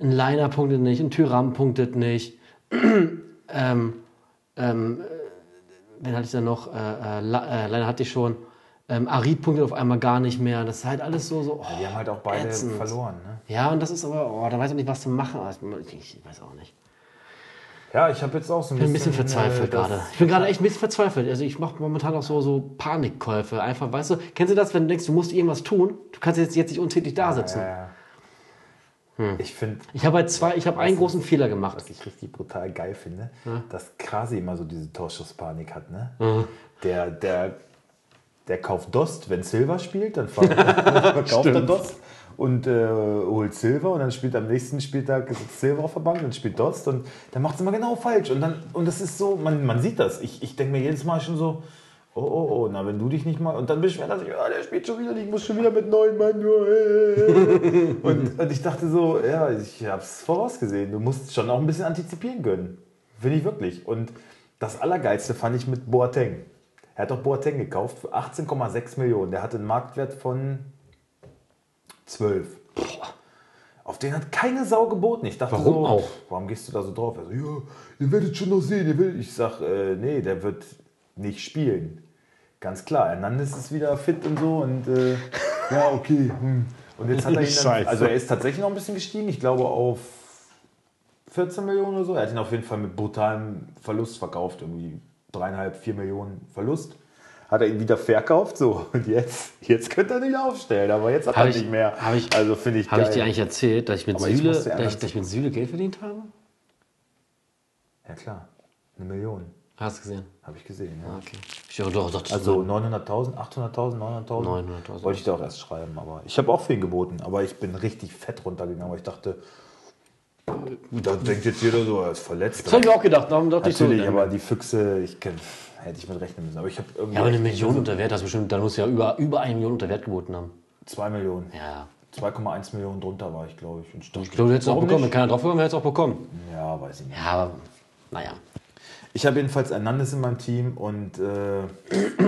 ein Leiner punktet nicht, ein Tyram punktet nicht, ähm, ähm, äh, wen hatte ich da noch? Äh, äh, äh, Leiner hatte ich schon. Ähm, Arid punktet auf einmal gar nicht mehr. Das ist halt alles so, so oh, die haben halt auch beide ätzend. verloren. Ne? Ja, und das ist aber, oh, da weiß ich nicht, was zu machen. Also, Ich weiß auch nicht. Ja, ich habe jetzt auch so ein Ich bin ein bisschen, bisschen verzweifelt äh, gerade. Ich bin gerade echt ein bisschen verzweifelt. Also ich mache momentan auch so, so Panikkäufe. Einfach, weißt du, kennst du das, wenn du denkst, du musst irgendwas tun? Du kannst jetzt, jetzt nicht untätig da sitzen. Ja, ja. Hm. Ich finde, Ich habe halt zwei, ich habe einen großen Fehler gemacht. was ich richtig brutal geil finde, dass Krasi immer so diese Torschusspanik hat. Ne? Mhm. Der, der, der kauft Dost, wenn Silver spielt, dann ver- verkauft er Dost und äh, holt Silver und dann spielt am nächsten Spieltag Silver auf der Bank und spielt Dost und dann macht es immer genau falsch. Und, dann, und das ist so, man, man sieht das. Ich, ich denke mir jedes Mal schon so, oh, oh, oh, na, wenn du dich nicht mal. Und dann beschwert er sich, ja, der spielt schon wieder, ich muss schon wieder mit neun Mann nur. äh. und, und ich dachte so, ja, ich habe es vorausgesehen. Du musst schon auch ein bisschen antizipieren können. Finde ich wirklich. Und das Allergeilste fand ich mit Boateng. Er hat doch Boateng gekauft für 18,6 Millionen. Der hatte einen Marktwert von 12. Auf den hat keine Sau geboten. Ich dachte Warum so, auch? warum gehst du da so drauf? Er so, ja, ihr werdet schon noch sehen. Ihr werdet. Ich sag, äh, nee, der wird nicht spielen. Ganz klar. Hernandez ist wieder fit und so und äh, ja, okay. Hm. Und jetzt hat er ihn dann, also er ist tatsächlich noch ein bisschen gestiegen. Ich glaube auf 14 Millionen oder so. Er hat ihn auf jeden Fall mit brutalem Verlust verkauft. Irgendwie dreieinhalb, vier Millionen Verlust. Hat er ihn wieder verkauft, so. Und jetzt, jetzt könnte er nicht aufstellen, aber jetzt hat Hab er ich- nicht mehr. hab ich- also finde ich Habe ich dir eigentlich erzählt, dass ich mit Aber ich Süle, musste dass ich, dass ich mit Süle Geld verdient habe? Ja klar, eine Million. Hast du gesehen? Habe ich gesehen, ja. Okay. Ich dachte, doch, dachte, Also 900.000, 800.000, 900.000? 900.000. Wollte ich dir auch erst schreiben, aber ich habe auch für ihn geboten. Aber ich bin richtig fett runtergegangen, weil ich dachte, da denkt jetzt jeder so, er ist verletzt. das habe ich auch gedacht. Darum dachte ich so. Natürlich, aber die Füchse, ich kenn, hätte ich mit rechnen müssen. Aber ich habe irgendwie ja, aber eine Million unter Wert hast du bestimmt, dann musst du ja über, über eine Million unter Wert geboten haben. 2 Millionen. Ja. 2,1 Millionen drunter war ich, glaube ich. Und ich, glaube, du hättest es auch bekommen. Wenn nicht? keiner drauf gekommen wäre, hättest auch bekommen. Ja, weiß ich nicht. Ja, aber naja. Ich habe jedenfalls Hernandez in meinem Team und äh,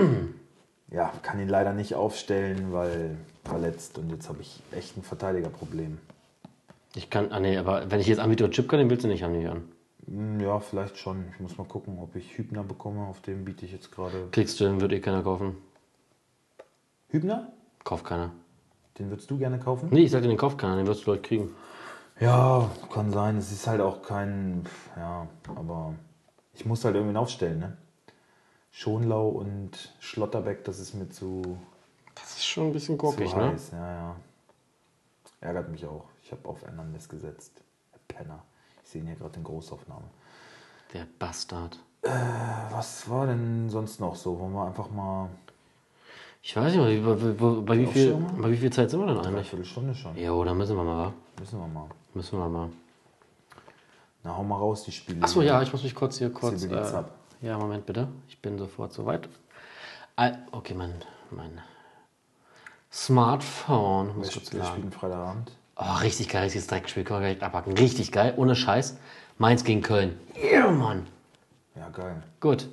ja, kann ihn leider nicht aufstellen, weil verletzt. Und jetzt habe ich echt ein Verteidigerproblem. Ich kann, ah nee, aber wenn ich jetzt anbiete oder Chip kann, den willst du nicht nicht an. Hm, Ja, vielleicht schon. Ich muss mal gucken, ob ich Hübner bekomme. Auf dem biete ich jetzt gerade. Kriegst du, den würde eh keiner kaufen. Hübner? Kauft keiner. Den würdest du gerne kaufen? Nee, ich sagte, den kauft keiner, den wirst du Leute kriegen. Ja, kann sein. Es ist halt auch kein. Ja, aber ich muss halt irgendwie aufstellen, ne? Schonlau und Schlotterbeck, das ist mir zu, Das ist schon ein bisschen gurkig, ne? heiß. Ja, ja. Ärgert mich auch. Ich habe auf Hernandez gesetzt. Der Penner. Ich sehe ihn hier gerade in Großaufnahme. Der Bastard. Was war denn sonst noch so? Wollen wir einfach mal. Ich weiß nicht, bei, bei, bei, wie viel, bei wie viel Zeit sind wir denn Eine eigentlich? Viertelstunde schon. Jo, da müssen wir mal, wa? Müssen wir mal. Müssen wir mal. Na, hau mal raus, die Spiele. Achso, ja, ich muss mich kurz hier kurz. Äh, ja, Moment bitte. Ich bin sofort soweit. Okay, mein, mein Smartphone. Muss Wir kurz spielen. Freitagabend. Oh, richtig geil, richtiges Dreckspiel. Können wir direkt abhaken. Richtig geil, ohne Scheiß. Mainz gegen Köln. Ja, Mann. Ja, geil. Gut.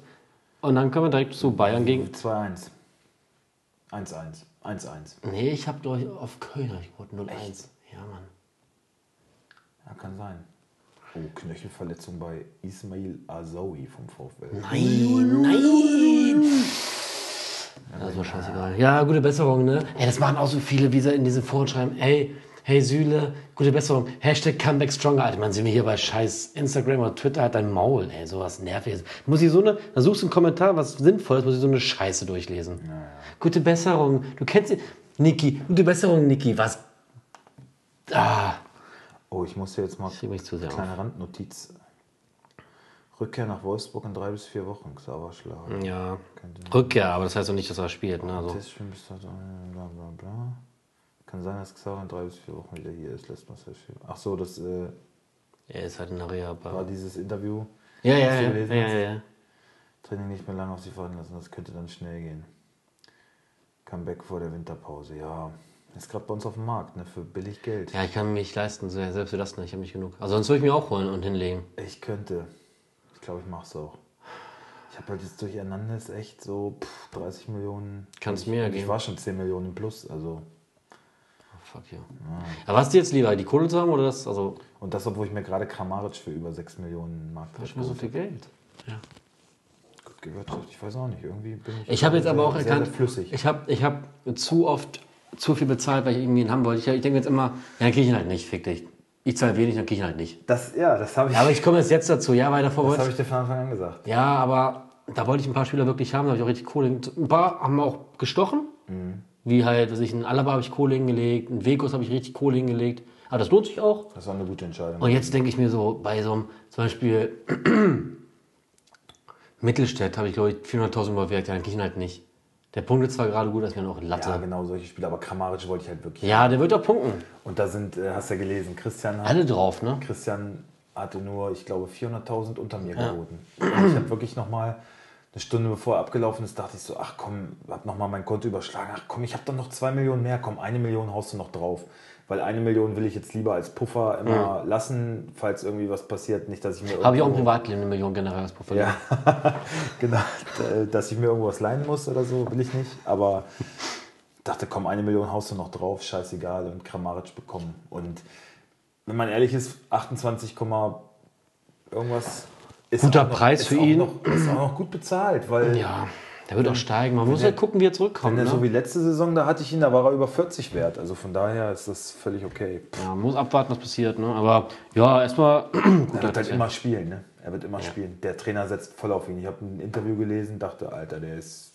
Und dann können wir direkt zu Bayern gegen. 2-1. 1-1. 1-1. Nee, ich habe glaube ich auf Köln hab ich geboten 0-1. Ja, Mann. Ja, kann sein. Oh, Knöchelverletzung bei Ismail Azoui vom VfL. Nein, nein! Das ist mir scheißegal. Ja, gute Besserung, ne? Ey, das machen auch so viele, wie sie in diesen Foren schreiben. Ey, hey Süle, gute Besserung. Hashtag Comeback Stronger. Alter, man sieht mir hier bei scheiß Instagram oder Twitter halt dein Maul. Ey, sowas nervig. Muss ich so eine, da suchst du einen Kommentar, was sinnvoll ist, muss ich so eine Scheiße durchlesen. Gute Besserung. Du kennst sie. Niki, gute Besserung, Niki. Was? Ah, Oh, ich muss hier jetzt mal ich mich zu sehr auf. kleine Randnotiz. Rückkehr nach Wolfsburg in drei bis vier Wochen. Xaver Schlager. Ja. Rückkehr, aber das heißt doch nicht, dass er spielt, ne? Also, äh, bla bla bla. Kann sein, dass Xaver in drei bis vier Wochen wieder hier ist. Lässt man es Ach so, das äh, er ist halt in der Reha. war dieses Interview. Ja, ja, ja. ja, ja, ja. Training nicht mehr lange auf sich warten lassen, das könnte dann schnell gehen. Comeback vor der Winterpause, ja. Ist gerade bei uns auf dem Markt, ne, für billig Geld. Ja, ich kann mich leisten, so- selbst für das nicht. Ich habe nicht genug. Also sonst würde ich mir auch holen und hinlegen. Ich könnte. Ich glaube, ich mach's auch. Ich habe halt jetzt durch Hernandez echt so pff, 30 Millionen. Kannst ich, mir ja und Ich geben. war schon 10 Millionen plus, also. Oh, fuck you. Aber was ist dir jetzt lieber, die Kohle zu haben oder das? Also, Und das, obwohl ich mir gerade Kramaric für über 6 Millionen Markt hast du mir so viel Geld? Ja. Gut gewirtschaftet. Ich weiß auch nicht. Irgendwie bin ich. Ich habe jetzt aber auch sehr, erkannt, Sehr flüssig. ich habe ich hab zu oft zu viel bezahlt, weil ich irgendwie ihn haben wollte. Ich, ich denke jetzt immer, ja, dann kriege ich ihn halt nicht, fick dich. Ich zahle wenig, dann kriege ich ihn halt nicht. das, ja, das habe ich, Ja, aber ich komme jetzt jetzt dazu, ja, weil davor das wollte hab ich dir von Anfang an gesagt. Ja, aber da wollte ich ein paar Spieler wirklich haben, da habe ich auch richtig Kohle. Ein paar haben auch gestochen. Mhm. Wie halt, dass ich einen Alaba habe ich Kohle hingelegt, einen Vekos habe ich richtig Kohle hingelegt. Aber das lohnt sich auch. Das war eine gute Entscheidung. Und jetzt denke ich mir so, bei so einem, zum Beispiel Mittelstädt habe ich, glaube ich, 400.000 überwirkt, ja, dann kriege ich ihn halt nicht. Der punktet zwar gerade gut, das wäre noch Latte. ja, Ja, genau solche Spiele. Aber Kramaric wollte ich halt wirklich. der wird auch punkten. Und da sind, äh, hast du ja gelesen, Christian hat, Alle drauf, ne? Christian hatte nur, ich glaube, 400.000 unter mir geboten. Und ich habe wirklich nochmal eine Stunde bevor er abgelaufen ist, dachte ich so, ach komm, hab nochmal mein Konto überschlagen. Ach komm, ich habe doch noch zwei Millionen mehr. Komm, eine Million haust du noch drauf. Weil eine Million will ich jetzt lieber als Puffer immer lassen, falls irgendwie was passiert. Nicht, dass ich mir Habe ich auch im Privatleben eine Million generell als Puffer. Ja, genau. D- Dass ich mir irgendwas leihen muss oder so, will ich nicht. Aber dachte, komm, eine Million haust du noch drauf, scheißegal. Und Kramaric bekommen. Und wenn man ehrlich ist, 28, Komma irgendwas. Ist Guter auch noch, Preis ist für ihn. Noch, ist auch noch gut bezahlt, weil Ja, der wird auch steigen. Man muss halt gucken, wie er zurückkommt. Ne? so wie letzte Saison, da hatte ich ihn, da war er über 40 wert. Also von daher ist das völlig okay. Ja, man muss abwarten, was passiert. Ne? Aber ja, erstmal Er wird halt immer spielen, ne? Er wird immer spielen. Der Trainer setzt voll auf ihn. Ich habe ein Interview gelesen, dachte, Alter, der ist.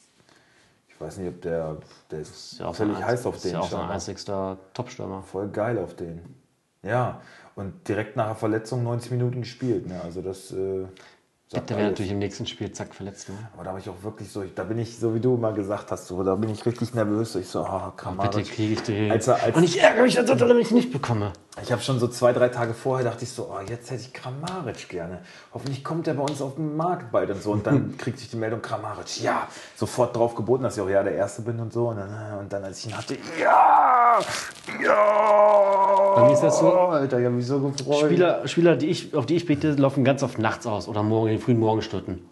Ich weiß nicht, ob der. Der ist, Ist ja völlig heiß auf ist den. ja auch sein scheinbar. einzigster Topstürmer. Voll geil auf den. Ja. Und direkt nach der Verletzung 90 Minuten gespielt. Ne? Also das. Äh, sagt Der wäre natürlich im nächsten Spiel zack verletzt. Ne? Aber da habe ich auch wirklich so, da bin ich, so wie du mal gesagt hast, so, da bin ich richtig nervös. Ich so, ah, Bitte Kramaric. kriege ich den. Als er- als- Und ich ärgere mich, dass ich ihn nicht bekomme. Ich habe schon so zwei, drei Tage vorher dachte ich so, oh, jetzt hätte ich Kramaric gerne. Hoffentlich kommt er bei uns auf den Markt bald und so. Und dann kriegte ich die Meldung Kramaric. Ja, sofort drauf geboten, dass ich auch ja der Erste bin und so. Und dann, und dann als ich ihn hatte, ja, ja. Bei mir ist das so, Alter, ich habe mich so gefreut. Spieler, Spieler die ich, auf die ich bete, laufen ganz oft nachts aus oder morgen in den frühen Morgenstunden.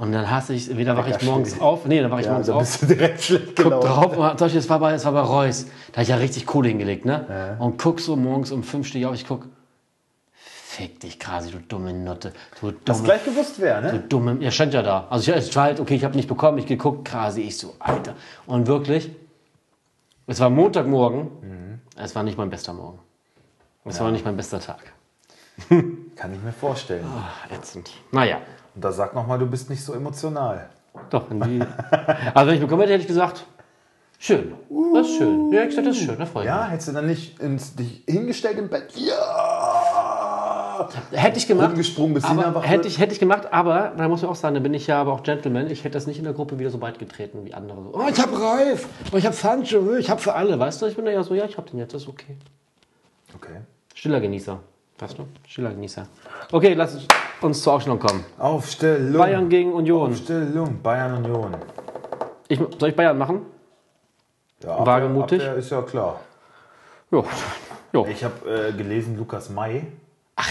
Und dann hasse ich, entweder wache ich morgens schön. auf, nee, dann wache ich ja, morgens da auf, bist du direkt schlecht guck gelaufen. drauf, und, zum Beispiel, das war bei, das war bei Reus, da habe ich ja richtig Kohle hingelegt, ne? Und guck so morgens um fünf stehe ich auf, ich guck, fick dich Krasi, du dumme Nutte, du dumme, gleich gewusst, wer, du ne? dumme, ja stand ja da. Also ich, ich war halt, okay, ich habe nicht bekommen, ich geguckt, Krasi, ich so, Alter. Und wirklich, es war Montagmorgen, Mhm. es war nicht mein bester Morgen. Es war nicht mein bester Tag. Kann ich mir vorstellen. Ach, ätzend. Naja. Und da sag nochmal, du bist nicht so emotional. Doch, die. also, wenn ich bekommen hätte, hätte ich gesagt, schön. Das ist schön. Ja, ich gesagt, das ist schön, da freue ich Ja, hättest du dann nicht ins, dich hingestellt im Bett? Ja! mich. Hätte ich gemacht. Rumgesprungen, bis aber, hätte, wird? ich, hätte ich gemacht, aber, da muss man auch sagen, da bin ich ja aber auch Gentleman. Ich hätte das nicht in der Gruppe wieder so weit getreten wie andere. So, oh, ich hab Reif, oh, ich hab Sancho, ich hab für alle. Weißt du, ich bin da ja so, ja, ich hab den jetzt, das ist okay. Okay. Stiller Genießer. Weißt du? Stiller Genießer. Okay, lass uns zur Aufstellung kommen. Aufstellung. Bayern gegen Union. Aufstellung. Bayern Union. Ich, soll ich Bayern machen? Ja, Abwehr- Wagemutig? Abwehr ist ja klar. Jo. Jo. Ich habe äh, gelesen, Lukas May. Ach.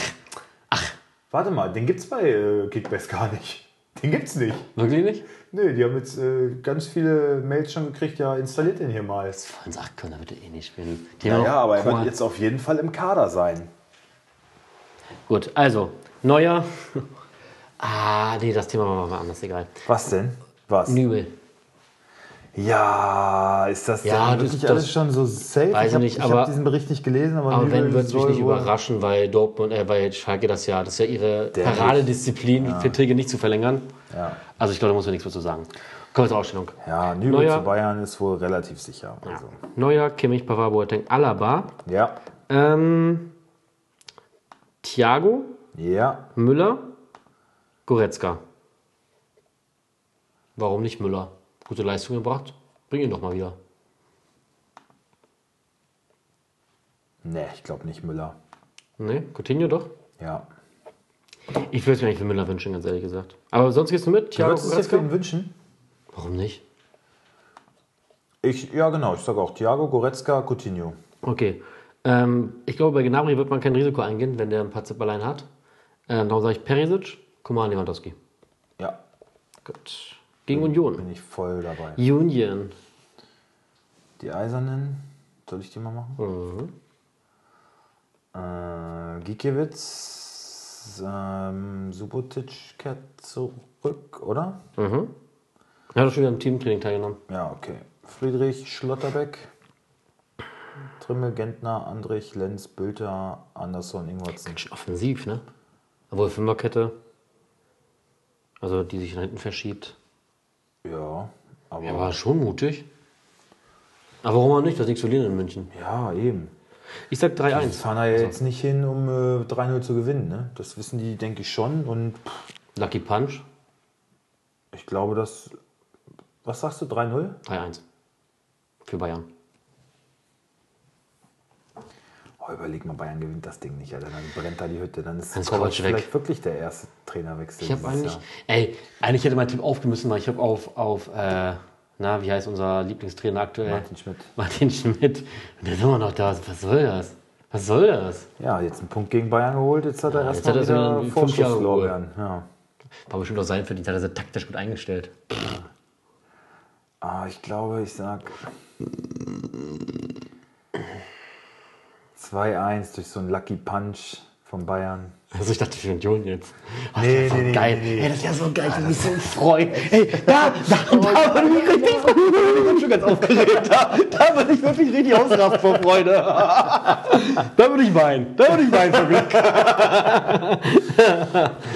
Ach. Warte mal, den gibt's bei äh, Kickbase gar nicht. Den gibt's nicht. Wirklich nicht? Nee, die haben jetzt äh, ganz viele Mails schon gekriegt, ja, installiert den hier mal. Von sagt, können er bitte eh nicht spielen. Die Ja, haben ja, auch aber er wird jetzt auf jeden Fall im Kader sein. Gut, also, Neuer. Ah, nee, das Thema machen wir mal anders, egal. Was denn? Was? Nübel. Ja, ist das Ja, denn das- wirklich das- alles schon so safe? Weiß ich habe hab diesen Bericht nicht gelesen, aber, Aber wenn, wird es mich nicht überraschen, weil Dortmund, äh, weil Schalke das ja, das ist ja ihre Dämlich. Paradedisziplin, Verträge nicht zu verlängern. Ja. Also ich glaube, da muss man nichts mehr zu sagen. Kommen wir zur Ausstellung. Ja, Nübel Neuer- zu Bayern ist wohl relativ sicher. Also. Neuer, Kimmich, Pavard, Boateng, Alaba, Ja, ähm, Thiago, ja. Müller, Goretzka. Warum nicht Müller? Gute Leistung gebracht? Bring ihn doch mal wieder. Nee, ich glaube nicht Müller. Ne, Coutinho doch? Ja. Ich würde es mir eigentlich für Müller wünschen, ganz ehrlich gesagt. Aber sonst gehst du mit? Du Thiago, würdest es dir für Goretzka? ihn wünschen? Warum nicht? Ich, ja, genau. Ich sage auch Thiago, Goretzka, Coutinho. Okay. Ähm, ich glaube, bei Gnabry wird man kein Risiko eingehen, wenn der ein paar Zipperlein hat. Ähm, darum sage ich Perisic, Kuman, Lewandowski. Ja, Gut. Gegen Union. bin ich voll dabei. Union. Die Eisernen, soll ich die mal machen? Mhm. Äh, Gikiewicz, ähm, Subotic kehrt zurück, oder? Mhm. Er hat doch schon wieder am Teamtraining teilgenommen. Ja, okay. Friedrich, Schlotterbeck, Trimmel, Gentner, Andrich, Lenz, Bülter, Andersson, Ingwertsen. Ganz schön offensiv, ne? Obwohl Fünferkette, also die sich nach hinten verschiebt. Ja, aber Er war schon mutig. Aber warum auch nicht? Das nichts zu verlieren in München. ja, eben. Ich sag Die 3-1. fahren da ja jetzt nicht hin, um äh, 3-0 zu gewinnen. Ne? Das wissen die, denke ich, schon. Und pff, Lucky Punch, ich glaube, dass. Was sagst du? 3-0? 3-1. Für Bayern. Oh, überleg mal, Bayern gewinnt das Ding nicht, Alter. Dann brennt da die Hütte. Dann ist Kovac Kovac weg. vielleicht wirklich der erste Trainerwechsel. Ich habe eigentlich, Jahr. ey, eigentlich hätte mein Tipp aufgehen müssen, weil ich habe auf, auf äh, na, wie heißt unser Lieblingstrainer aktuell? Martin Schmidt. Martin Schmidt. Und der ist immer noch da. Was soll das? Was soll das? Ja, jetzt einen Punkt gegen Bayern geholt. Jetzt hat er Ja, erstmal er wieder fünf Jahre. Vorschusslorbeeren. Ja. War bestimmt auch sein Verdienst, hat er sehr taktisch gut eingestellt. Ah, ich glaube, ich sag 2-1 durch so einen Lucky Punch von Bayern. Also ich dachte für Union jetzt. Oh, Nee, das wär nee, nee, geil. nee, nee. Ey, das wäre so geil, ich würde mich so freuen. Ey, da, da, da würde ich mich richtig freuen. Ich bin schon ganz aufgeregt. Da, da würde ich wirklich richtig ausrasten vor Freude. Da würde ich weinen. Da würde ich weinen vor Glück.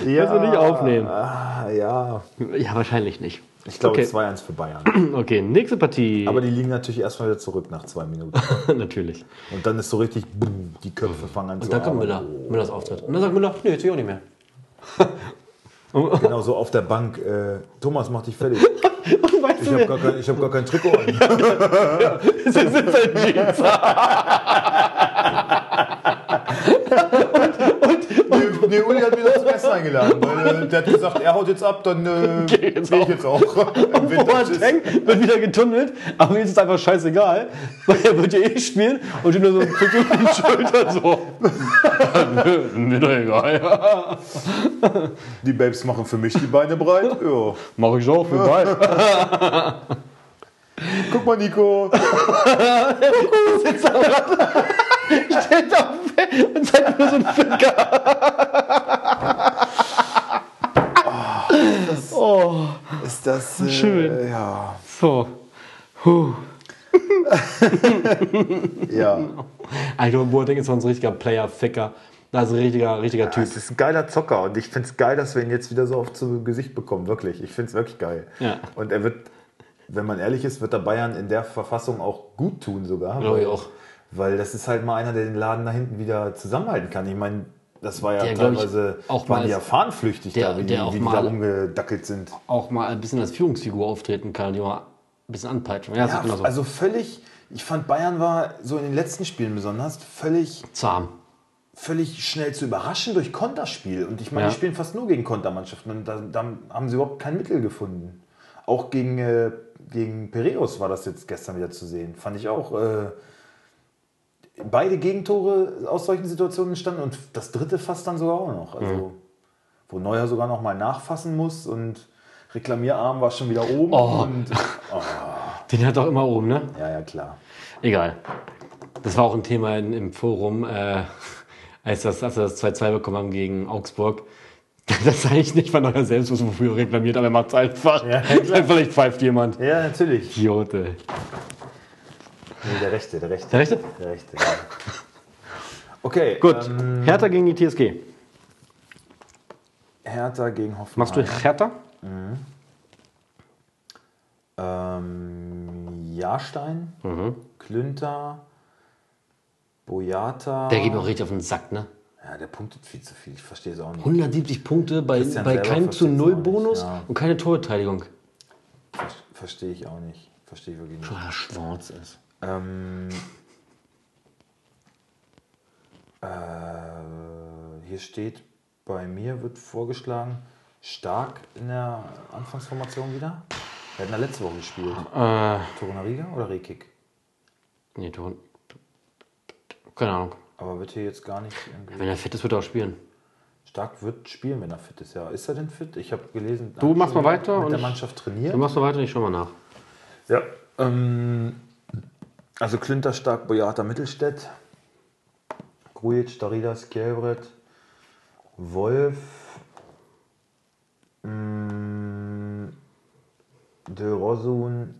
Ja, Kannst du nicht aufnehmen. Ah, ja. Ja, wahrscheinlich nicht. Ich glaube Okay. 2-1 für Bayern. Okay, nächste Partie. Aber die liegen natürlich erstmal wieder zurück nach zwei Minuten. Natürlich. Und dann ist so richtig, boom, die Köpfe fangen an zu Und dann kommt. Müller. Müllers Auftritt. Und dann sagt Müller, nee, jetzt will ich auch nicht mehr. Genau so auf der Bank. Äh, Thomas, mach dich fertig. Ich habe gar, kein, ich hab gar kein Trikot an. das sind seine Jeans. Nee, Uli hat doch zum Essen eingeladen. Weil, äh, der hat gesagt, er haut jetzt ab, dann äh, Geh jetzt geh ich auch. jetzt auch. Winter. Boateng wird wieder getunnelt, aber mir ist es einfach scheißegal, weil er wird ja eh spielen und steht nur so zuckt über die Schulter so. Nö, mir doch egal. Die Babes machen für mich die Beine breit. Ja. Mach ich auch für bald. Guck mal, Nico. Sitzt am Rad, steht auf und zeigt mir so einen Finger. Oh, Ist das äh, Schön. Ja. so. Puh. ja. Alter, Boateng ist so ein richtiger Player-Ficker. Das ist ein richtiger, richtiger Typ. Es ist ein geiler Zocker und ich finde es geil, dass wir ihn jetzt wieder so oft zu Gesicht bekommen. Wirklich. Ich finde es wirklich geil. Ja. Und er wird, wenn man ehrlich ist, wird er Bayern in der Verfassung auch gut tun sogar. Glaube ich auch. Weil das ist halt mal einer, der den Laden da hinten wieder zusammenhalten kann. Ich meine, das war ja Der, ich, teilweise auch waren die ja fahnenflüchtig der- da, wie, der die, wie die mal- da umgedackelt sind. Auch mal ein bisschen als Führungsfigur auftreten kann, die mal ein bisschen anpeitschen. Ja, Ja, genau so. also völlig, ich fand Bayern war so in den letzten Spielen besonders völlig Zahm. völlig schnell zu überraschen durch Konterspiel. Und ich meine, Ja. die spielen fast nur gegen Kontermannschaften und da, da haben sie überhaupt kein Mittel gefunden. Auch gegen, äh, gegen Piraeus war das jetzt gestern wieder zu sehen. Fand ich auch. Äh, beide Gegentore aus solchen Situationen entstanden und das dritte fast dann sogar auch noch. Also, Mhm. wo Neuer sogar noch mal nachfassen muss und Reklamierarm war schon wieder oben. Oh. Und, Den hat doch immer oben, ne? ja, ja, klar. Egal. Das war auch ein Thema in, im Forum. Äh, als das, als wir das 2-2 bekommen haben gegen Augsburg. Das ist eigentlich nicht von euer selbst, was wofür reklamiert, aber er macht es einfach. Ja. Vielleicht pfeift jemand. Ja, natürlich. Idiot, ey. Nee, der Rechte, der Rechte. Der Rechte? Der Rechte, ja. Okay, Gut. Ähm, Hertha gegen die TSG. Hertha gegen Hoffenheim. Machst du Hertha? Ähm, Jahrstein, Klünter, Boyata. Der geht mir auch richtig auf den Sack, ne? Ja, der punktet viel zu viel. Ich verstehe es auch nicht. 170 Punkte bei, Christian bei keinem zu null Bonus ja. und keine Torbeteiligung. Ver- Verstehe ich auch nicht. Verstehe ich wirklich nicht. Schwarz ist. Ähm, äh, hier steht, bei mir wird vorgeschlagen, stark in der Anfangsformation wieder. Wir hatten da letzte Woche gespielt. Äh, Torunariga oder Rekik? nee, Tor. Keine Ahnung. Aber wird hier jetzt gar nicht irgendwie. Wenn er fit ist, wird er auch spielen. Stark wird spielen, wenn er fit ist. Ja, ist er denn fit? Ich habe gelesen. Du machst mal weiter Mit und der Mannschaft trainiert. Du machst noch weiter, ich schau mal nach. Ja. Ähm, also Klünter stark, Boyata Mittelstädt, Grujic, Daridas, Kjelbret, Wolf, mh, De Rosun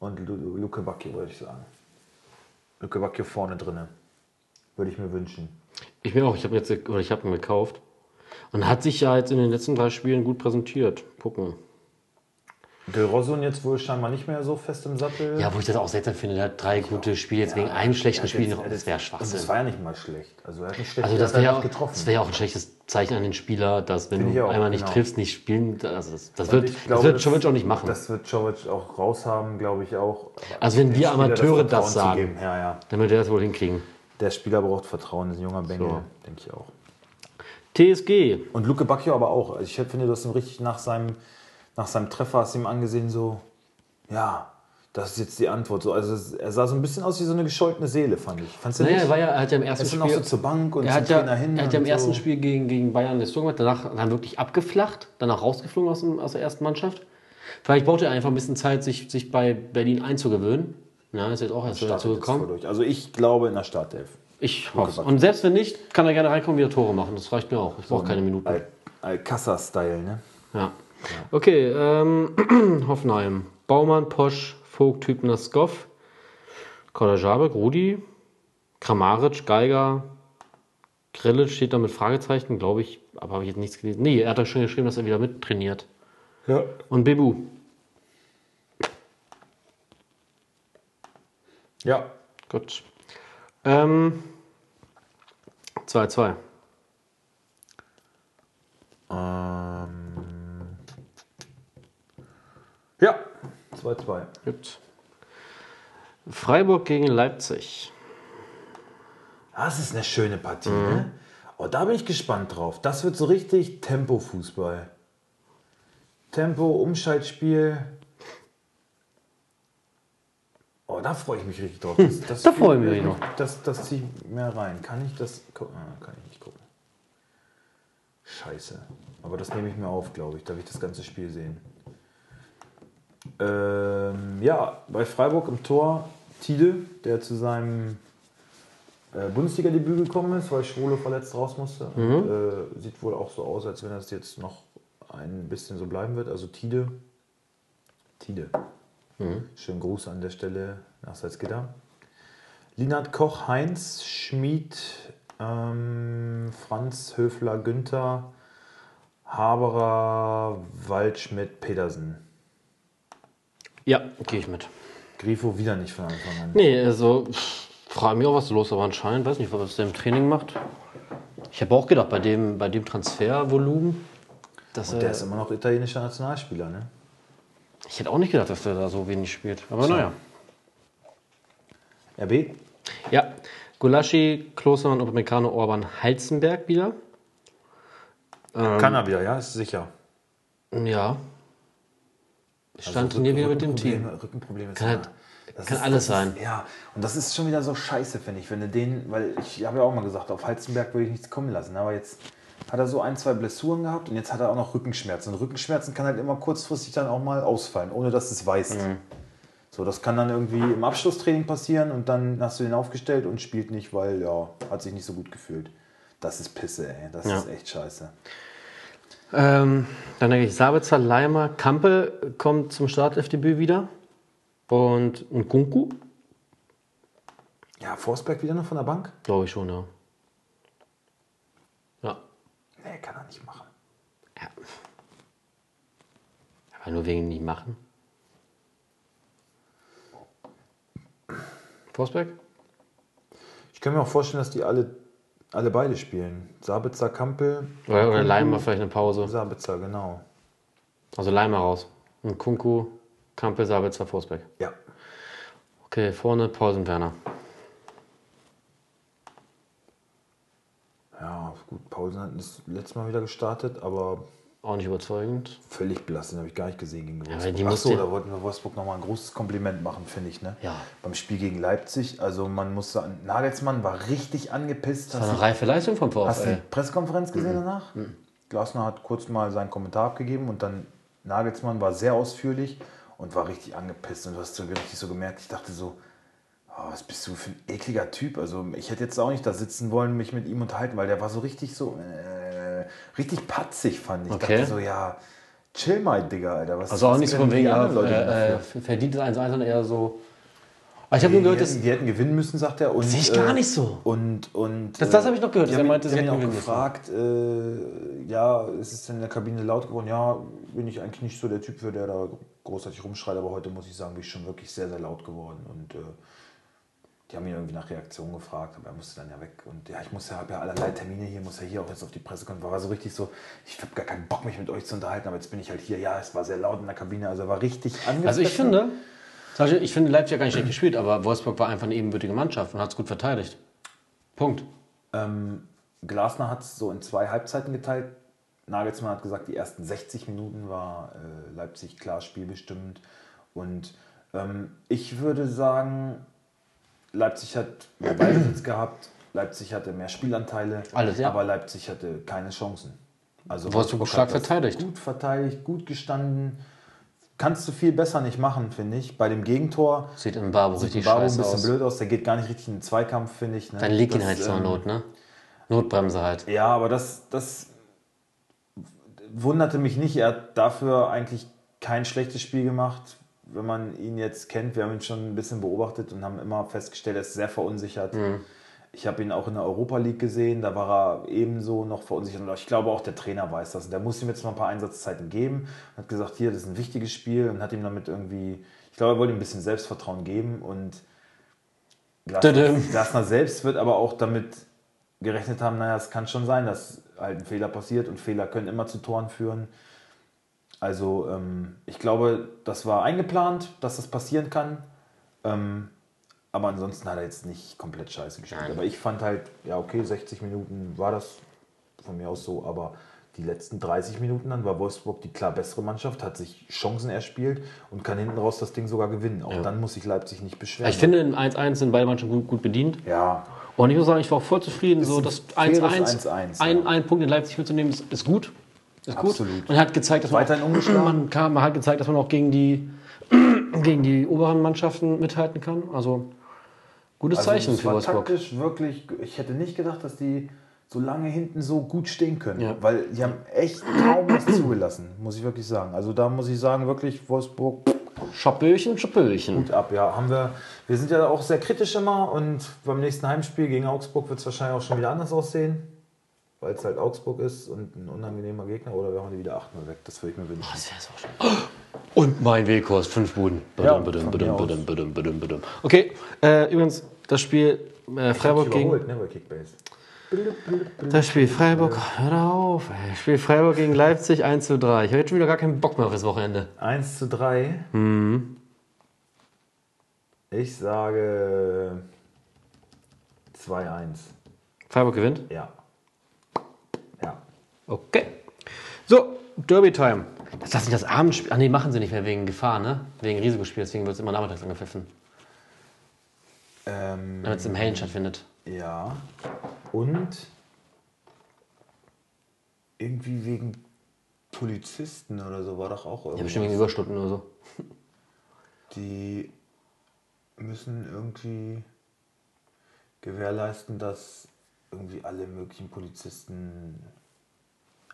und Lu- Luke Bacchio, würde ich sagen. Luke Bacchio vorne drinne. Würde ich mir wünschen. Ich mir auch, ich habe jetzt oder ich habe ihn gekauft. Und hat sich ja jetzt in den letzten drei Spielen gut präsentiert. Gucken. De Rosun jetzt wohl scheinbar nicht mehr so fest im Sattel. Ja, wo ich das auch seltsam finde, der hat drei gute Spiele jetzt wegen einem schlechten Er Spiel noch. er Das wäre jetzt- Und das Schwachsinn. war ja nicht mal schlecht. Also er hat nicht schlecht Also das er wäre ja, getroffen. das wär ja auch ein schlechtes Zeichen an den Spieler, dass wenn du ich auch, einmal nicht genau. triffst, nicht spielen, also das, das wird, ich das glaube, wird Jovic auch nicht machen. Das wird Jovic auch raushaben, glaube ich auch. Also wenn wir Amateure das zu sagen. Ja, ja. Dann wird er das wohl hinkriegen. Der Spieler braucht Vertrauen, ist ein junger Bengel, So. denke ich auch. TSG. Und Luke Bacchio aber auch. Also ich finde, du hast ihm richtig nach seinem, nach seinem Treffer hast du ihm angesehen, so, ja, das ist jetzt die Antwort. So, also er sah so ein bisschen aus wie so eine gescholtene Seele, fand ich. Fandst du Naja, nicht? er, war ja, er hat ja im er ersten ist dann auch Spiel. so zur Bank und er hat ja, hin. er hat ja im und ersten so. Spiel gegen, gegen Bayern das Tor gemacht, danach dann wirklich abgeflacht, danach rausgeflogen aus, dem, aus der ersten Mannschaft. Vielleicht braucht er einfach ein bisschen Zeit, sich, sich bei Berlin einzugewöhnen. Ja, ist jetzt auch erst dazu gekommen. Also ich glaube in der Startelf. Ich hoffe. Und selbst wenn nicht, kann er gerne reinkommen und wieder Tore machen. Das reicht mir auch. Ich brauche keine Minuten. Al- Alcázar-Style, ne? Ja. Okay, ähm, Hoffenheim. Baumann, Posch, Vogt, Hübner, Skoff, Kodajabek, Rudi, Kramaric, Geiger, Grillitsch steht da mit Fragezeichen, glaube ich, aber habe ich jetzt nichts gelesen. Nee, er hat da schon geschrieben, dass er wieder mittrainiert. Ja. Und Bebu. Ja. Gut. Ähm, 2-2. Ähm, ja. 2-2. Gut. Freiburg gegen Leipzig. Das ist eine schöne Partie, ne? Oh, da bin ich gespannt drauf. Das wird so richtig Tempo-Fußball. Tempo, Umschaltspiel. Oh, da freue ich mich richtig drauf. Das, das Da freuen wir uns noch. Das, das ziehe ich mir rein. Kann ich das gucken? Ah, kann ich nicht gucken. Scheiße. Aber das nehme ich mir auf, glaube ich. Darf ich das ganze Spiel sehen? Ähm, ja, bei Freiburg im Tor Tide, der zu seinem äh, Bundesliga-Debüt gekommen ist, weil Schwule verletzt raus musste. Und, äh, sieht wohl auch so aus, als wenn das jetzt noch ein bisschen so bleiben wird. Also Tide. Tide. Schönen Gruß an der Stelle nach Salzgitter. Linhard Koch, Heinz, Schmid, ähm, Franz Höfler, Günther, Haberer, Waldschmidt, Petersen. Ja, gehe ich mit. Grifo wieder nicht von Anfang an. Nee, also frage mich auch, was los ist, aber anscheinend weiß nicht, was der im Training macht. Ich habe auch gedacht, bei dem, bei dem Transfervolumen, dass Der er, ist immer noch italienischer Nationalspieler, ne? ich hätte auch nicht gedacht, dass der da so wenig spielt. Aber naja. RB? Ja, Gulaschi, Klostermann, Upamecano, Orban, Heizenberg wieder. Kann er wieder, ja, ist sicher. Ja. Stand hier wieder mit dem Team. Rückenprobleme- Kann halt- das kann ist, alles sein. Ist, ja, und das ist schon wieder so scheiße, finde ich, wenn du den, weil ich habe ja auch mal gesagt, auf Heizenberg würde ich nichts kommen lassen, aber jetzt hat er so ein, zwei Blessuren gehabt und jetzt hat er auch noch Rückenschmerzen. Und Rückenschmerzen kann halt immer kurzfristig dann auch mal ausfallen, ohne dass du es weißt. Mhm. So, das kann dann irgendwie im Abschlusstraining passieren und dann hast du den aufgestellt und spielt nicht, weil ja, hat sich nicht so gut gefühlt. Das ist Pisse, ey. Das Ja. ist echt scheiße. Ähm, dann denke ich, Sabitzer, Leimer, Kampel kommt zum Startelfdebüt wieder. Und, und Kunku, Ja, Forsberg wieder noch von der Bank? glaube ich schon, ja. Ja. Nee, kann er nicht machen. Aber nur wegen nicht machen. Forsberg? Ich kann mir auch vorstellen, dass die alle, alle beide spielen. Sabitzer, Kampel, Oder, oder Leimer vielleicht eine Pause. Sabitzer, genau. Also Leimer raus. Und Kunku, Kampel, Sabitzer, Forsberg. Ja. Okay, vorne Pausen Werner. Ja, gut, Paulsen hat das letzte Mal wieder gestartet, aber Auch nicht überzeugend. völlig blass, den habe ich gar nicht gesehen gegen Wolfsburg. die Ach musste- so, da wollten wir Wolfsburg nochmal ein großes Kompliment machen, finde ich. Ne? Ja. Beim Spiel gegen Leipzig, also man muss sagen, Nagelsmann war richtig angepisst. Das war du- eine reife Leistung vom Hast du VfL. die Pressekonferenz gesehen Mhm. danach? Glasner hat kurz mal seinen Kommentar abgegeben und dann Nagelsmann war sehr ausführlich und war richtig angepisst. Und du hast so richtig so gemerkt, ich dachte so, oh, was bist du für ein ekliger Typ? Also ich hätte jetzt auch nicht da sitzen wollen, mich mit ihm unterhalten, weil der war so richtig so, äh, richtig patzig, fand ich. Ich Okay. dachte so, ja, chill mal, Digga, Alter. Was, Also auch was nicht so von wegen, ja, anderen Leute äh, äh, verdient 1-1, sondern eher so. Aber ich habe nur gehört, dass. die hätten gewinnen müssen, sagt er. Und, Sehe ich gar äh, nicht so. Und, und, Das- das habe ich noch gehört, dass er meinte, sie hätten auch gefragt, äh, ja, ist es denn in der Kabine laut geworden? Ja, bin ich eigentlich nicht so der Typ für, der da großartig rumschreit, aber heute muss ich sagen, bin ich schon wirklich sehr, sehr laut geworden. Und äh, die haben ihn irgendwie nach Reaktion gefragt, aber er musste dann ja weg. Und ja, ich muss ja, habe ja allerlei Termine hier, muss ja hier auch jetzt auf die Pressekonferenz. War so richtig so, ich habe gar keinen Bock, mich mit euch zu unterhalten, aber jetzt bin ich halt hier. Ja, es war sehr laut in der Kabine, also war richtig angepisst. Also ich finde, ich finde Leipzig hat gar nicht schlecht gespielt, aber Wolfsburg war einfach eine ebenbürtige Mannschaft und hat es gut verteidigt. Punkt. Ähm, Glasner hat es so in zwei Halbzeiten geteilt. Nagelsmann hat gesagt, die ersten 60 Minuten war äh, Leipzig klar spielbestimmt. Und ähm, ich würde sagen, Leipzig hat mehr Ballbesitz gehabt, Leipzig hatte mehr Spielanteile, Alles, ja. aber Leipzig hatte keine Chancen. Also Wolfsburg hat stark verteidigt. Gut verteidigt, gut gestanden. Kannst du viel besser nicht machen, finde ich. Bei dem Gegentor Sieht im Barbo sieht richtig Baro ein bisschen aus. blöd aus. Der geht gar nicht richtig in den Zweikampf, finde ich. Ne? Dann liegt ihn halt zur ähm, Not, ne? Notbremse halt. ja, aber das, das wunderte mich nicht. Er hat dafür eigentlich kein schlechtes Spiel gemacht, wenn man ihn jetzt kennt. Wir haben ihn schon ein bisschen beobachtet und haben immer festgestellt, er ist sehr verunsichert. Ich habe ihn auch in der Europa League gesehen, da war er ebenso noch verunsichert. Und ich glaube auch der Trainer weiß das. Und der muss ihm jetzt mal ein paar Einsatzzeiten geben. Hat gesagt, hier, das ist ein wichtiges Spiel und hat ihm damit irgendwie, ich glaube, er wollte ihm ein bisschen Selbstvertrauen geben. Und Glasner. Glasner selbst wird aber auch damit gerechnet haben, naja, es kann schon sein, dass halt ein Fehler passiert und Fehler können immer zu Toren führen. Also ähm, ich glaube, das war eingeplant, dass das passieren kann. Ähm, aber ansonsten hat er jetzt nicht komplett scheiße gespielt. Nein. Aber ich fand halt, ja okay, 60 Minuten war das von mir aus so, aber die letzten 30 Minuten dann war Wolfsburg die klar bessere Mannschaft, hat sich Chancen erspielt und kann hinten raus das Ding sogar gewinnen. Auch dann muss sich Leipzig nicht beschweren. Ich finde, in 1-1 sind beide Mannschaften gut, gut bedient. ja, Und ich muss sagen, ich war auch voll zufrieden. So, ein das faires 1-1, 1-1, ein, ja. ein Punkt in Leipzig mitzunehmen, ist, ist gut. Ist gut. Absolut. Und hat gezeigt, dass man, Weiterhin ungeschlagen. man, kann, man hat gezeigt, dass man auch gegen die, gegen die oberen Mannschaften mithalten kann. Also gutes Zeichen Also es für Wolfsburg. taktisch wirklich, ich hätte nicht gedacht, dass die so lange hinten so gut stehen können. Ja. Weil die haben echt kaum was zugelassen, muss ich wirklich sagen. Also da muss ich sagen, wirklich Wolfsburg Schapöchen, Schapöchen. gut ab. Ja, haben wir, wir sind ja auch sehr kritisch immer und beim nächsten Heimspiel gegen Augsburg wird es wahrscheinlich auch schon wieder anders aussehen. Weil es halt Augsburg ist und ein unangenehmer Gegner oder wir haben die wieder 8-0 weg. Das würde ich mir wünschen. Das wär's auch schon. Und mein Weghorst, fünf Buden. Ja, Badum, badum, von badum, badum, badum, badum, badum. Okay, äh, übrigens, das Spiel äh, Freiburg gegen. Überholt, ne, bei Kickbase. Das Spiel Freiburg, hör auf, ey. Das Spiel Freiburg gegen Leipzig 1 zu 3. Ich habe jetzt schon wieder gar keinen Bock mehr auf das Wochenende. 1 zu 3. Mhm. Ich sage 2-1. Freiburg gewinnt. Ja. Ja. Okay. So, Derby-Time. Das lassen sie das Abendspiel. Ach nee, machen sie nicht mehr wegen Gefahr, ne? Wegen Risikospiel, deswegen wird es immer nachmittags angepfiffen. Ähm, Damit es im Hellen stattfindet. ja. Und irgendwie wegen Polizisten oder so war doch auch Ja, irgendwas. bestimmt wegen Überstunden oder so. Die müssen irgendwie gewährleisten, dass irgendwie alle möglichen Polizisten.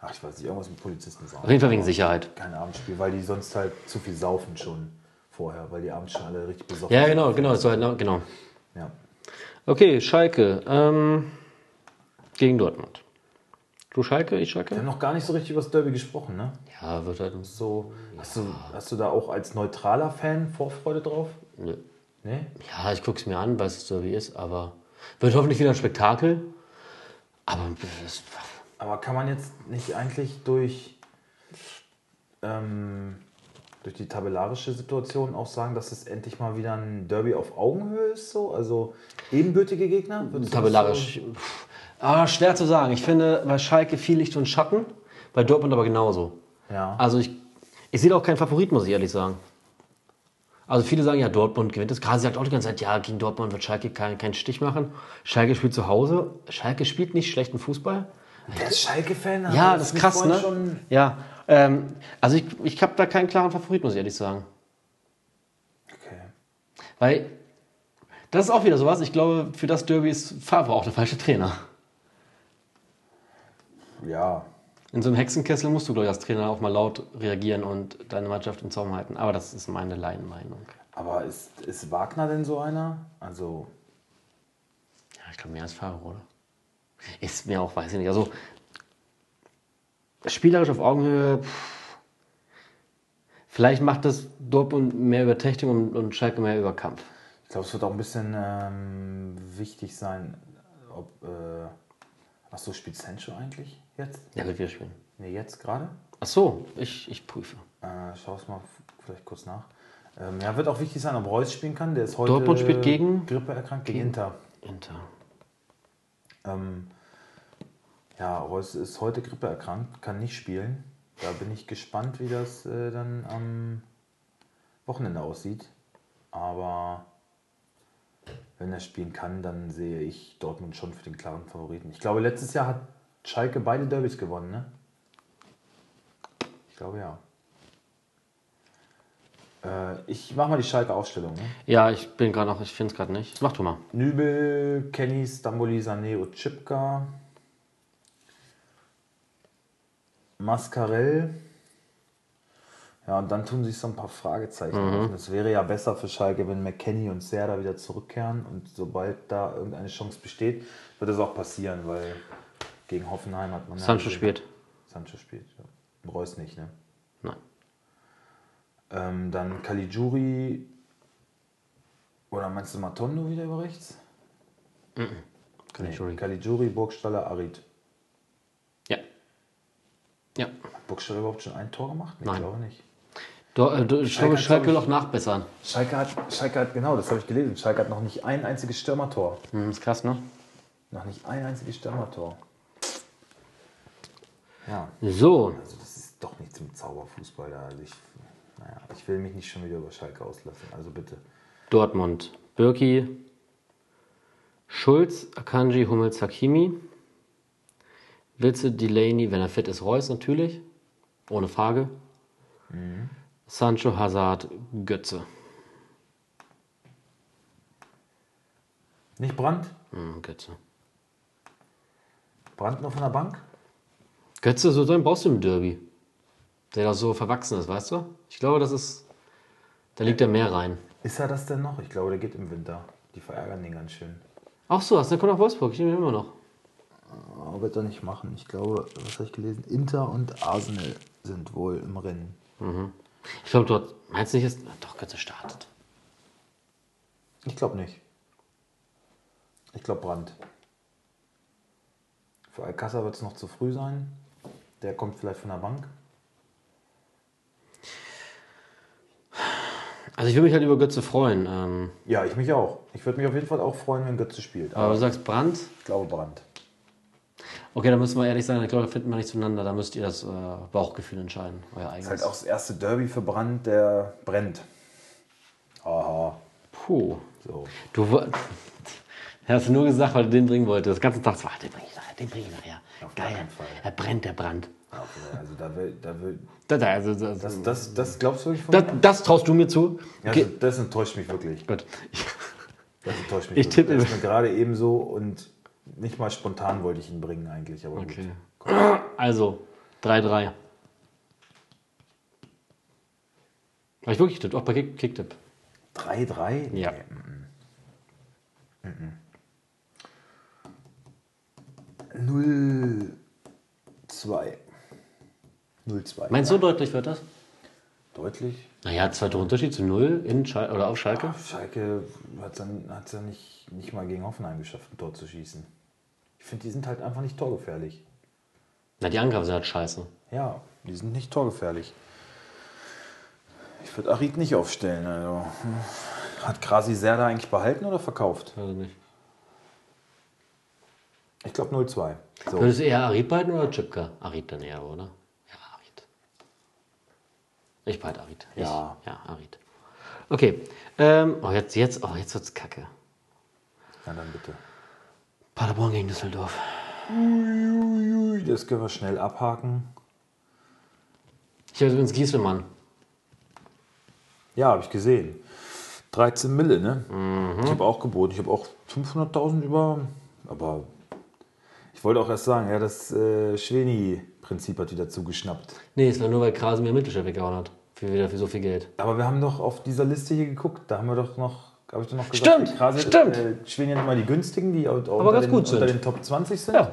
Ach, ich weiß nicht, irgendwas mit Polizisten sagen. Auf jeden Fall wegen Sicherheit. Kein Abendspiel, weil die sonst halt zu viel saufen schon vorher, weil die abends schon alle richtig besoffen Ja, sind. genau, genau, das war, halt- genau. Ja. Okay, Schalke. Ähm, gegen Dortmund. Du Schalke, ich Wir Schalke? haben noch gar nicht so richtig über das Derby gesprochen, ne? Ja, wird halt. So, hast, du, hast du da auch als neutraler Fan Vorfreude drauf? Nö. Nee? Ja, ich gucke es mir an, weil es so wie ist, aber wird hoffentlich wieder ein Spektakel. Aber das, Aber kann man jetzt nicht eigentlich durch, ähm, durch die tabellarische Situation auch sagen, dass es endlich mal wieder ein Derby auf Augenhöhe ist? So? Also ebenbürtige Gegner? Tabellarisch. Ah, schwer zu sagen. Ich finde bei Schalke viel Licht und Schatten, bei Dortmund aber genauso. So? Ja. Also ich, ich sehe da auch keinen Favorit, muss ich ehrlich sagen. Also viele sagen ja, Dortmund gewinnt das. Kasi sagt auch die ganze Zeit, ja, gegen Dortmund wird Schalke keinen keinen Stich machen. Schalke spielt zu Hause. Schalke spielt nicht schlechten Fußball. Der ist Schalke-Fan? Ja, das ist krass, ne? Schon Ja, ähm, also ich, ich habe da keinen klaren Favorit, muss ich ehrlich sagen. okay. Weil das ist auch wieder sowas. Ich glaube, für das Derby ist Favre auch der falsche Trainer. Ja, In so einem Hexenkessel musst du, glaube ich, als Trainer auch mal laut reagieren und deine Mannschaft im Zaum halten. Aber das ist meine Laienmeinung. aber ist, ist Wagner denn so einer? Also, Ja, ich glaube, mehr als Favre, oder? Ist mir auch, weiß ich nicht. Also, spielerisch auf Augenhöhe, pff, vielleicht macht das Dortmund mehr über Technik und, und Schalke mehr über Kampf. ich glaube, es wird auch ein bisschen ähm, wichtig sein, ob. Äh, Achso, spielt Sancho eigentlich jetzt? Ja, wird wieder spielen. Nee, jetzt gerade? Ach so, ich, ich prüfe. Äh, Schau es mal vielleicht kurz nach. Ähm, ja, wird auch wichtig sein, ob Reus spielen kann. Der ist heute Dortmund spielt gegen? Grippe erkrankt, gegen Inter. Inter. Ähm, ja, Reus ist heute Grippe erkrankt, kann nicht spielen. Da bin ich gespannt, wie das äh, dann am Wochenende aussieht. Aber wenn er spielen kann, dann sehe ich Dortmund schon für den klaren Favoriten. Ich glaube, letztes Jahr hat Schalke beide Derbys gewonnen, ne? Ich glaube ja. Äh, ich mache mal die Schalke Aufstellung. Ne? Ja, ich bin gerade noch, ich finde es gerade nicht. Mach du mal. Nübel, Kenny, Stamboli, Sané, Otschipka. Mascarell. Ja, und dann tun sich so ein paar Fragezeichen auf. Es wäre ja besser für Schalke, wenn McKenny und Serda wieder zurückkehren. Und sobald da irgendeine Chance besteht, wird das auch passieren, weil gegen Hoffenheim hat man. ja Sancho gesehen- spielt. Sancho spielt, ja. Reus nicht, ne? Ähm, dann Caligiuri. Oder meinst du Matondo wieder über rechts? Caligiuri. Caligiuri, Burgstaller, Arid. Ja. Ja. Hat Burgstaller überhaupt schon ein Tor gemacht? Nee, Nein. ich glaube nicht. Do, äh, do, ich Schalke hat, Schalke will auch nachbessern. Schalke hat, Schalke hat, genau, das habe ich gelesen. Schalke hat noch nicht ein einziges Stürmertor. Hm, ist krass, ne? Noch nicht ein einziges Stürmertor. Ja, So, also das ist doch nichts mit Zauberfußball da. Also ich, naja, ich will mich nicht schon wieder über Schalke auslassen. Also bitte. Dortmund. Birki, Schulz, Akanji, Hummels, Hakimi. Witze, Delaney, wenn er fit ist, Reus natürlich. Ohne Frage. Sancho, Hazard, Götze. Nicht Brandt? Hm, Götze. Brandt noch von der Bank? Götze, so einen brauchst du im Derby. Der doch so verwachsen ist, weißt du? Ich glaube, das ist. Da liegt er mehr rein. Ist er das denn noch? Ich glaube, der geht im Winter. Die verärgern den ganz schön. Ach so, hast du kommt nach Wolfsburg. Ich nehme ihn immer noch. Aber wird er nicht machen. Ich glaube, was habe ich gelesen? Inter und Arsenal sind wohl im Rennen. Ich glaube, dort. Meinst du nicht, ist. Doch, Götze startet. Ich glaube nicht. Ich glaube Brandt. Für Alcázar wird es noch zu früh sein. Der kommt vielleicht von der Bank. Also, ich würde mich halt über Götze freuen. Ähm, Ja, ich mich auch. Ich würde mich auf jeden Fall auch freuen, wenn Götze spielt. aber Aber du sagst Brand. ich glaube Brandt. Okay, da müssen wir ehrlich sein, ich glaube, da finden wir nicht zueinander. Da müsst ihr das äh, Bauchgefühl entscheiden, euer Ist eigenes. halt auch das erste Derby für Brandt, der brennt. Aha. Puh. So. Du hast nur gesagt, weil du den bringen wolltest. Das ganze Tag, ah, den bringe ich nachher, den bringe ich nachher. Auf Geil. Er brennt, der Brand. Okay, also da will, da will, Das, also, das, das, das, das glaubst du wirklich von das, mir? das traust du mir zu? Ja, also das enttäuscht mich wirklich. gut. Das enttäuscht mich Ich tippe- Das ist mir gerade eben so und nicht mal spontan wollte ich ihn bringen eigentlich, aber Okay. gut. Also, 3-3. Habe ich wirklich getippt, auch bei Kick- Kicktipp. 3-3? Ja. Nee, mm, mm. 0-2. 0-2. Meinst du, so deutlich wird das? Deutlich? Naja, zweiter Unterschied zu 0 in Schal oder auf Schalke. Schalke hat es dann, hat's ja nicht, nicht mal gegen Hoffenheim geschafft, ein Tor zu schießen. Ich finde, die sind halt einfach nicht torgefährlich. Na, die Angriffe sind halt scheiße. Ja, die sind nicht torgefährlich. Ich würde Arid nicht aufstellen. Also. Hat Krasi Serda eigentlich behalten oder verkauft? Also nicht. Ich glaube 0-2. So. Würdest du eher Arid behalten oder Chipka? Arid dann eher, oder? Ja. Ich behalte Arid. Ich, Ja. Ja, Arid. Okay. Ähm, oh, jetzt, jetzt, oh, jetzt wird's kacke. Ja, dann bitte. Paderborn gegen Düsseldorf. Uiuiui, Das können wir schnell abhaken. Ich habe übrigens Gieselmann. Ja, habe ich gesehen. 13 Mille, ne? Ich habe auch geboten. Ich habe auch 500.000 über. Aber ich wollte auch erst sagen, ja, das äh, Schweni-Prinzip hat wieder zugeschnappt. Nee, es war nur, weil Krasimir Mittelchef weggehauen hat. Für wieder für so viel Geld. Aber wir haben doch auf dieser Liste hier geguckt. Da haben wir doch noch, habe ich doch noch gesagt, Stimmt, Krase, stimmt. Äh, Schweni hat immer die günstigen, die au- unter, ganz den, gut sind. unter den Top 20 sind. Ja.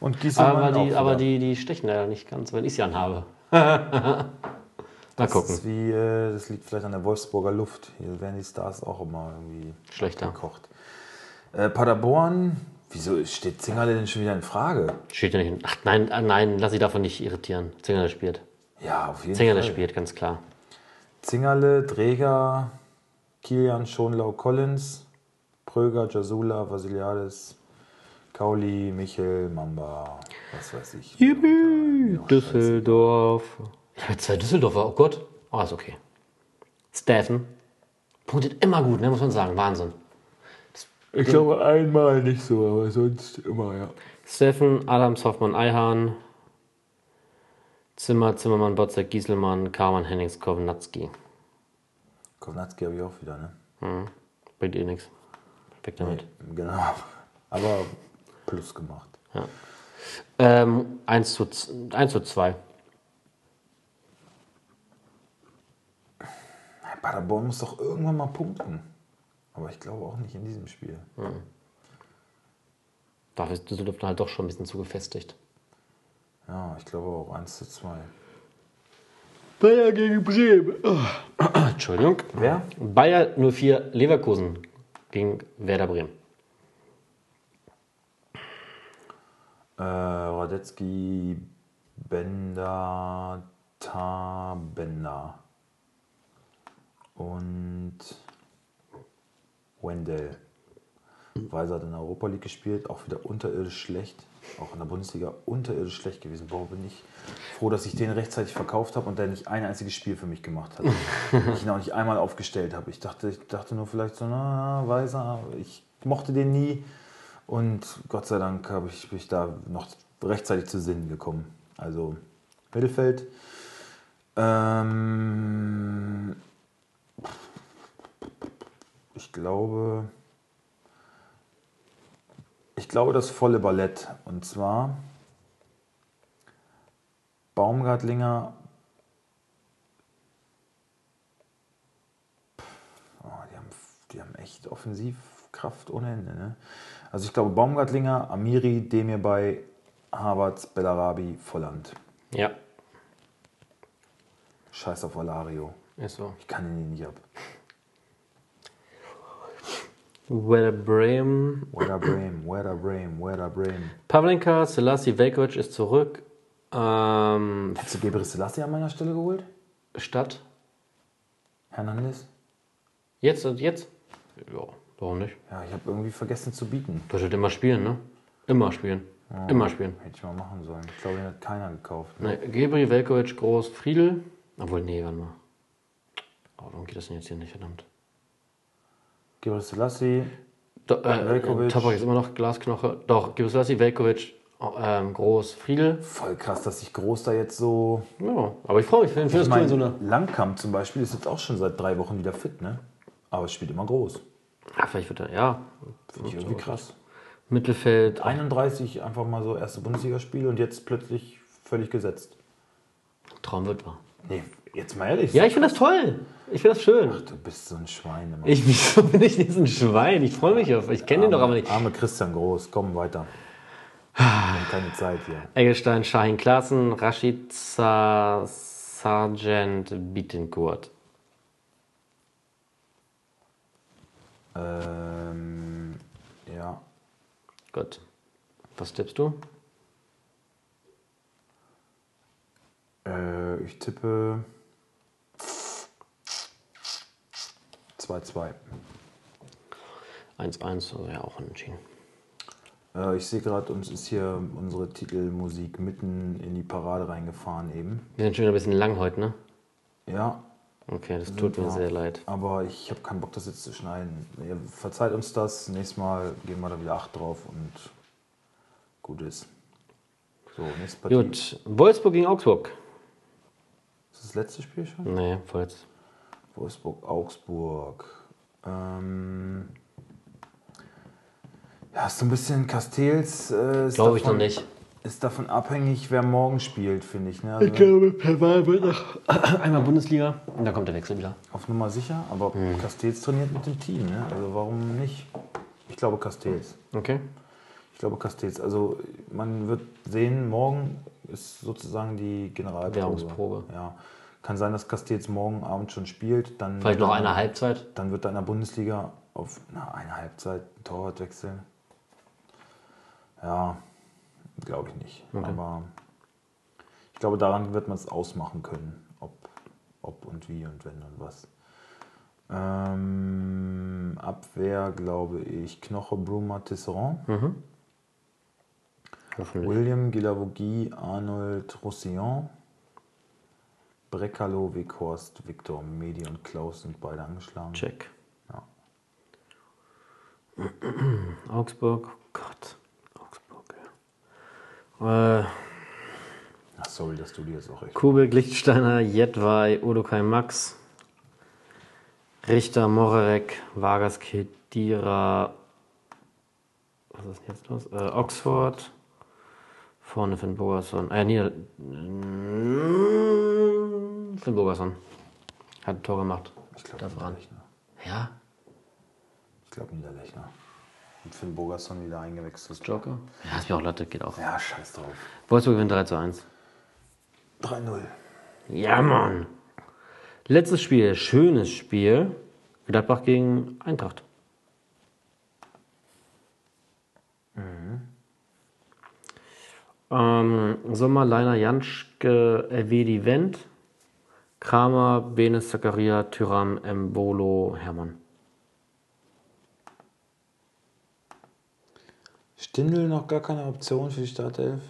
Und Gieselmann Aber, die, auch aber die, die stechen leider nicht ganz, weil ich sie anhabe. Mal Das gucken. ist wie, äh, das liegt vielleicht an der Wolfsburger Luft. Hier werden die Stars auch immer irgendwie Schlechter. gekocht. Äh, Paderborn, wieso steht Zingerle denn schon wieder in Frage? Steht ja nicht. in- Ach nein, ah, nein, lass sie davon nicht irritieren. Zingerle spielt. Ja, auf jeden Zingerle Fall. spielt, ganz klar. Zingerle, Dreger, Kilian, Schonlau, Collins, Pröger, Jasula, Vasiliades, Kauli, Michel, Mamba, was weiß ich. Yippie, Düsseldorf. Ich habe zwei Düsseldorfer, oh Gott. Oh, ist okay. Steffen. Punktet immer gut, ne, muss man sagen. Wahnsinn. Ich glaube einmal nicht so, aber sonst immer, ja. Steffen, Adams, Hoffmann, Eihahn. Zimmer, Zimmermann, Botzek, Gieselmann, Karmann, Hennings, Kownatski. Kovnatski habe ich auch wieder, ne? Bringt eh nichts. Weg damit. Genau. Aber plus gemacht. Ja. Ähm, 1 zu, z- 1 zu 2. Paderborn muss doch irgendwann mal punkten. Aber ich glaube auch nicht in diesem Spiel. Dafür ist Düsseldorf halt doch schon ein bisschen zu gefestigt. Ja, ich glaube auch 1 zu 2. Bayer gegen Bremen. Entschuldigung. Wer? Bayer 04 Leverkusen gegen Werder Bremen. Äh, Radetzky, Bender, Tabender. Und Wendell. Weiser hat in der Europa League gespielt, auch wieder unterirdisch schlecht. Auch in der Bundesliga unterirdisch schlecht gewesen. Boah, bin ich froh, dass ich den rechtzeitig verkauft habe und der nicht ein einziges Spiel für mich gemacht hat. ich ihn auch nicht einmal aufgestellt habe. Ich dachte, ich dachte nur vielleicht so, na, Weiser, ich mochte den nie. Und Gott sei Dank habe ich, bin ich da noch rechtzeitig zu Sinn gekommen. Also Mittelfeld. Ähm, ich glaube, ich glaube das volle Ballett. Und zwar Baumgartlinger. Oh, die, haben, die haben echt Offensivkraft ohne Ende. Ne? Also ich glaube Baumgartlinger, Amiri, Demir bei Havertz, Bellarabi, Volland. Ja, Scheiß auf Alario. ist so. Ich kann ihn nicht ab. Werder Bremen. Werder Bremen, Werder Bremen, Werder Bremen. Pavlenka, Selassie, Velkovic ist zurück. Ähm, Hättest du Gebre Selassie an meiner Stelle geholt? Stadt. Hernandez? Jetzt und jetzt? Ja, warum nicht? Ja, ich habe irgendwie vergessen zu bieten. Du halt immer spielen, ne? Immer spielen. Immer spielen. Hätte ich mal machen sollen. Ich glaube, den hat keiner gekauft. Ne, Gebri, Velkovic, Groß, Friedel. Obwohl, nee, warte mal. Oh, warum geht das denn jetzt hier nicht, verdammt? Gebre Selassie, Do, äh, Veljkovic. Toprak ist immer noch Glasknoche. Doch, Gebuslassi, Velkovic, oh, ähm, Groß, Friedel. voll krass, dass sich Groß da jetzt so. Ja, aber ich freue mich für den Ich das meine, so eine. Langkamp zum Beispiel ist jetzt auch schon seit drei Wochen wieder fit, ne? Aber es spielt immer groß. Ja, vielleicht wird er, ja. Finde ich irgendwie krass. Mittelfeld. 31 einfach mal so erste Bundesligaspiele und jetzt plötzlich völlig gesetzt. Traum wird wahr. Nee, jetzt mal ehrlich. Ja, ich finde das toll. Ich finde das schön. Du bist so ein Schwein. Mann. Ich wieso bin ich nicht so ein Schwein. Ich freue mich auf. Ich kenne den doch aber nicht. Arme Christian Groß, komm weiter. Wir haben keine Zeit hier. Eggestein, Shahin Klaassen, Rashid Sa Sargent Bittencourt. Ähm, ja, Gut. Was tippst du? äh, ich tippe 2-2. 1-1, also ja auch unentschieden. Äh, ich sehe gerade, uns ist hier unsere Titelmusik mitten in die Parade reingefahren eben. Wir sind schon ein bisschen lang heute, ne? Ja, Okay, das tut mir sehr leid. aber ich habe keinen Bock, das jetzt zu schneiden. Ihr verzeiht uns das. Nächstes Mal geben wir da wieder 8 drauf und gut ist. So, nächste Partie. Gut, Wolfsburg gegen Augsburg. Ist das letzte Spiel schon? Nee, vorletzt. Wolfsburg, Augsburg. Ähm, ja, ist so ein bisschen Castells. Äh, ist Glaube ich noch davon- nicht. Ist davon abhängig, wer morgen spielt, finde ich. Ne? Also glaube, per Wahl wird noch einmal Bundesliga. Und dann kommt der Wechsel wieder. auf Nummer sicher, aber Hm. Castells trainiert mit dem Team. Ne? Also warum nicht? Ich glaube Castells. Okay. Ich glaube Castells. Also man wird sehen, morgen ist sozusagen die Generalprobe. Währungsprobe. Ja. Kann sein, dass Castells morgen Abend schon spielt. Dann Vielleicht noch eine Halbzeit. Dann wird da in der Bundesliga auf na, eine Halbzeit ein Torwart wechseln. Ja, glaube ich nicht. Aber ich glaube, daran wird man es ausmachen können, ob, ob und wie und wenn und was. Ähm, Abwehr glaube ich Knoche, Bruma, Tisserand, Hoffentlich. William, Guilavogui, Arnold, Roussillon, Brekalo, Weghorst, Viktor, Medi und Klaus sind beide angeschlagen. Check. Ja. Augsburg. Oh Gott. Augsburg, ja. Äh, Ach, sorry, dass du dir jetzt auch echt. Kubik, Lichtsteiner, Jedwai, Udokai Max, Richter, Morerek, Vargas, Kedira, was ist denn jetzt los? Äh, Oxford, vorne Finn Bogerson, äh, Nieder Mm, Finn Bogerson hat ein Tor gemacht. Ich glaube. Niederlechner. Ja, Ich glaube Niederlechner. Und Finn Bogerson wieder eingewechselt. Joker. Ja, ist mir auch Latte, geht auch. Ja, scheiß drauf. Wolfsburg gewinnt 3 zu 1. 3-0. Ja, Mann. Letztes Spiel, schönes Spiel. Gladbach gegen Eintracht. Ähm, Sommer, Leiner, Janschke, Elvedi, Wendt, Kramer, Benes, Zakaria, Tyram, Mbolo, Hermann. Stindl noch gar keine Option für die Startelf?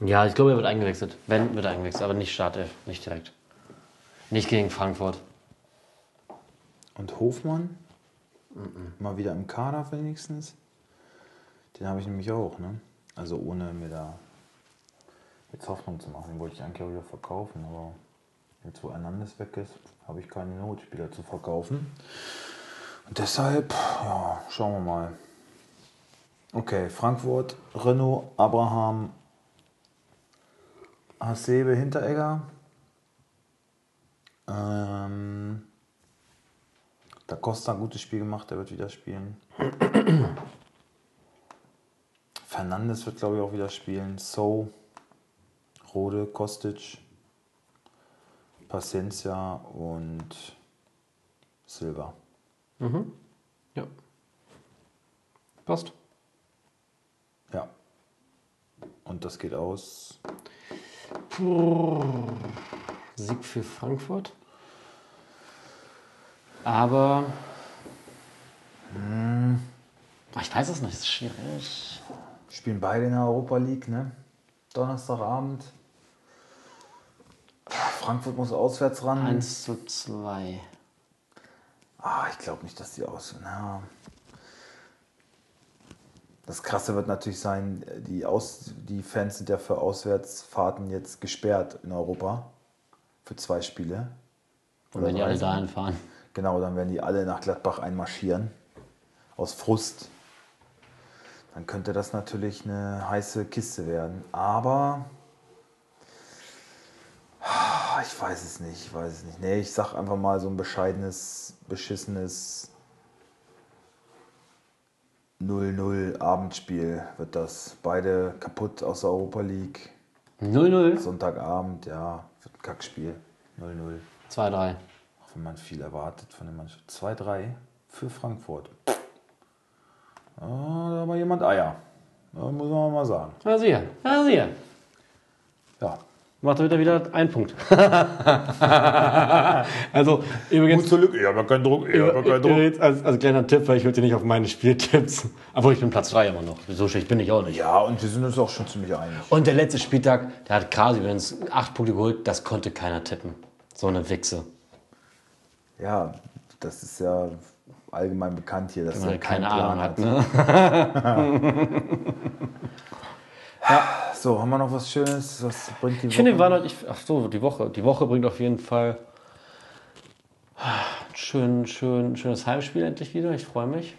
Ja, ich glaube, er wird eingewechselt. Wenn, wird er eingewechselt, aber nicht Startelf, nicht direkt. Nicht gegen Frankfurt. Und Hofmann? Mal wieder im Kader wenigstens. Den habe ich nämlich auch, ne? Also ohne mir da jetzt Hoffnung zu machen. Den wollte ich eigentlich auch wieder verkaufen, aber jetzt wo Hernandez weg ist, habe ich keine Notspieler zu verkaufen. Und deshalb, ja, schauen wir mal. Okay, Frankfurt, Renault, Abraham, Hasebe, Hinteregger. Ähm, da Costa ein gutes Spiel gemacht, der wird wieder spielen. Fernandes wird, glaube ich, auch wieder spielen. So, Rode, Kostic, Paciencia und Silva. Ja. Passt. Ja. Und das geht aus. Sieg für Frankfurt. Aber. Ah, Ich weiß es nicht, es ist schwierig. Spielen beide in der Europa League, ne? Donnerstagabend. Frankfurt muss auswärts ran. 1 zu 2. Ah, ich glaube nicht, dass die aus. Na. Das Krasse wird natürlich sein, die, aus, die Fans sind ja für Auswärtsfahrten jetzt gesperrt in Europa. Für zwei Spiele. Und wenn die alle dahin fahren. Genau, dann werden die alle nach Gladbach einmarschieren. Aus Frust. Dann könnte das natürlich eine heiße Kiste werden. Aber ich weiß es nicht, ich weiß es nicht. Nee, ich sag einfach mal so ein bescheidenes, beschissenes 0-0 Abendspiel wird das. Beide kaputt aus der Europa League. 0-0. Sonntagabend, ja, wird ein Kackspiel. 0-0. 2-3. Auch wenn man viel erwartet von der Mannschaft. 2-3 für Frankfurt. Ah, da war jemand Eier. Da muss man mal sagen. Ja, sicher. Ja, sicher. Ja. Macht er wieder wieder einen Punkt. also, übrigens. Gut zur Lücke. Ja, aber kein Druck. Ja, aber kein Druck. Als, als kleiner Tipp, weil ich würde nicht auf meine Spieltipps. Aber ich bin Platz 3 immer noch. So schlecht bin ich auch nicht. Ja, und wir sind uns auch schon ziemlich einig. Und der letzte Spieltag, der hat Kasi übrigens 8 Punkte geholt. Das konnte keiner tippen. So eine Wichse. Ja, das ist ja allgemein bekannt hier, dass Weil er er keine keinen Ahnung Plan hat. Ne? So, haben wir noch was Schönes? Was bringt die Ich finde, Woche? wir waren heute, ich, ach so, die Woche. Die Woche bringt auf jeden Fall ein schön, schön, schönes Heimspiel endlich wieder. Ich freue mich.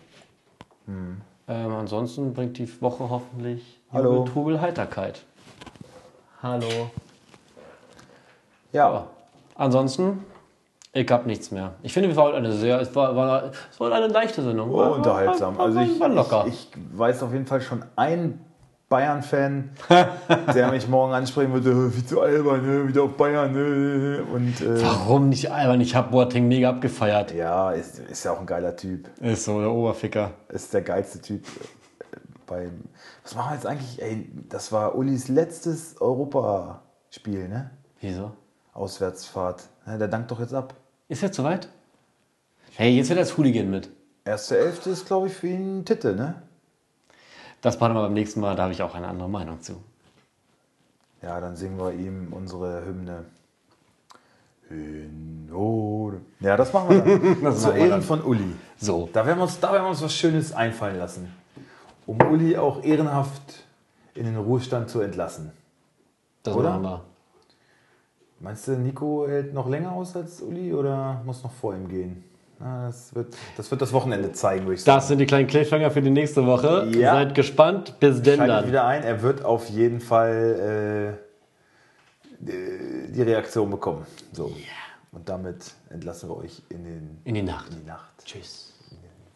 Ähm, ansonsten bringt die Woche hoffentlich Hallo. Jubel, Trubel, Heiterkeit. Hallo. Ja, Ansonsten, ich habe nichts mehr. Ich finde, es war heute eine sehr, es war, war, es war eine leichte Sendung. oh, unterhaltsam. War, war, Also ich, ich, ich weiß auf jeden Fall schon einen Bayern-Fan, der mich morgen ansprechen würde, "Äh, wie zu albern, wieder auf Bayern. Und äh, Warum nicht albern? Ich habe Boateng mega abgefeiert. ja, ist, ist ja auch ein geiler Typ. Ist so der Oberficker. Ist der geilste Typ. äh, Beim, was machen wir jetzt eigentlich? Ey, das war Ulis letztes Europaspiel, ne? Wieso? Auswärtsfahrt. Der dankt doch jetzt ab. Ist jetzt soweit? Hey, jetzt wird das Hooligan mit. Erste Elfte ist, glaube ich, für ihn Titte, ne? Das machen wir beim nächsten Mal, da habe ich auch eine andere Meinung zu. Ja, dann singen wir ihm unsere Hymne. Hymne. Ja, das machen wir dann. Das Zu Ehren dann. von Uli. So. Da werden, wir uns, da werden wir uns was Schönes einfallen lassen. Um Uli auch ehrenhaft in den Ruhestand zu entlassen. Das Oder? machen wir. Meinst du, Nico hält noch länger aus als Uli oder muss noch vor ihm gehen? Na, das, wird, das wird das Wochenende zeigen, würde ich sagen. Das sind die kleinen Cliffhanger für die nächste Woche. Ja. Seid gespannt. Bis denn Schaltet dann. wieder ein. Er wird auf jeden Fall äh, die- Reaktion bekommen. So. Und damit entlassen wir euch in, den, In die Nacht. in die Nacht. Tschüss. In den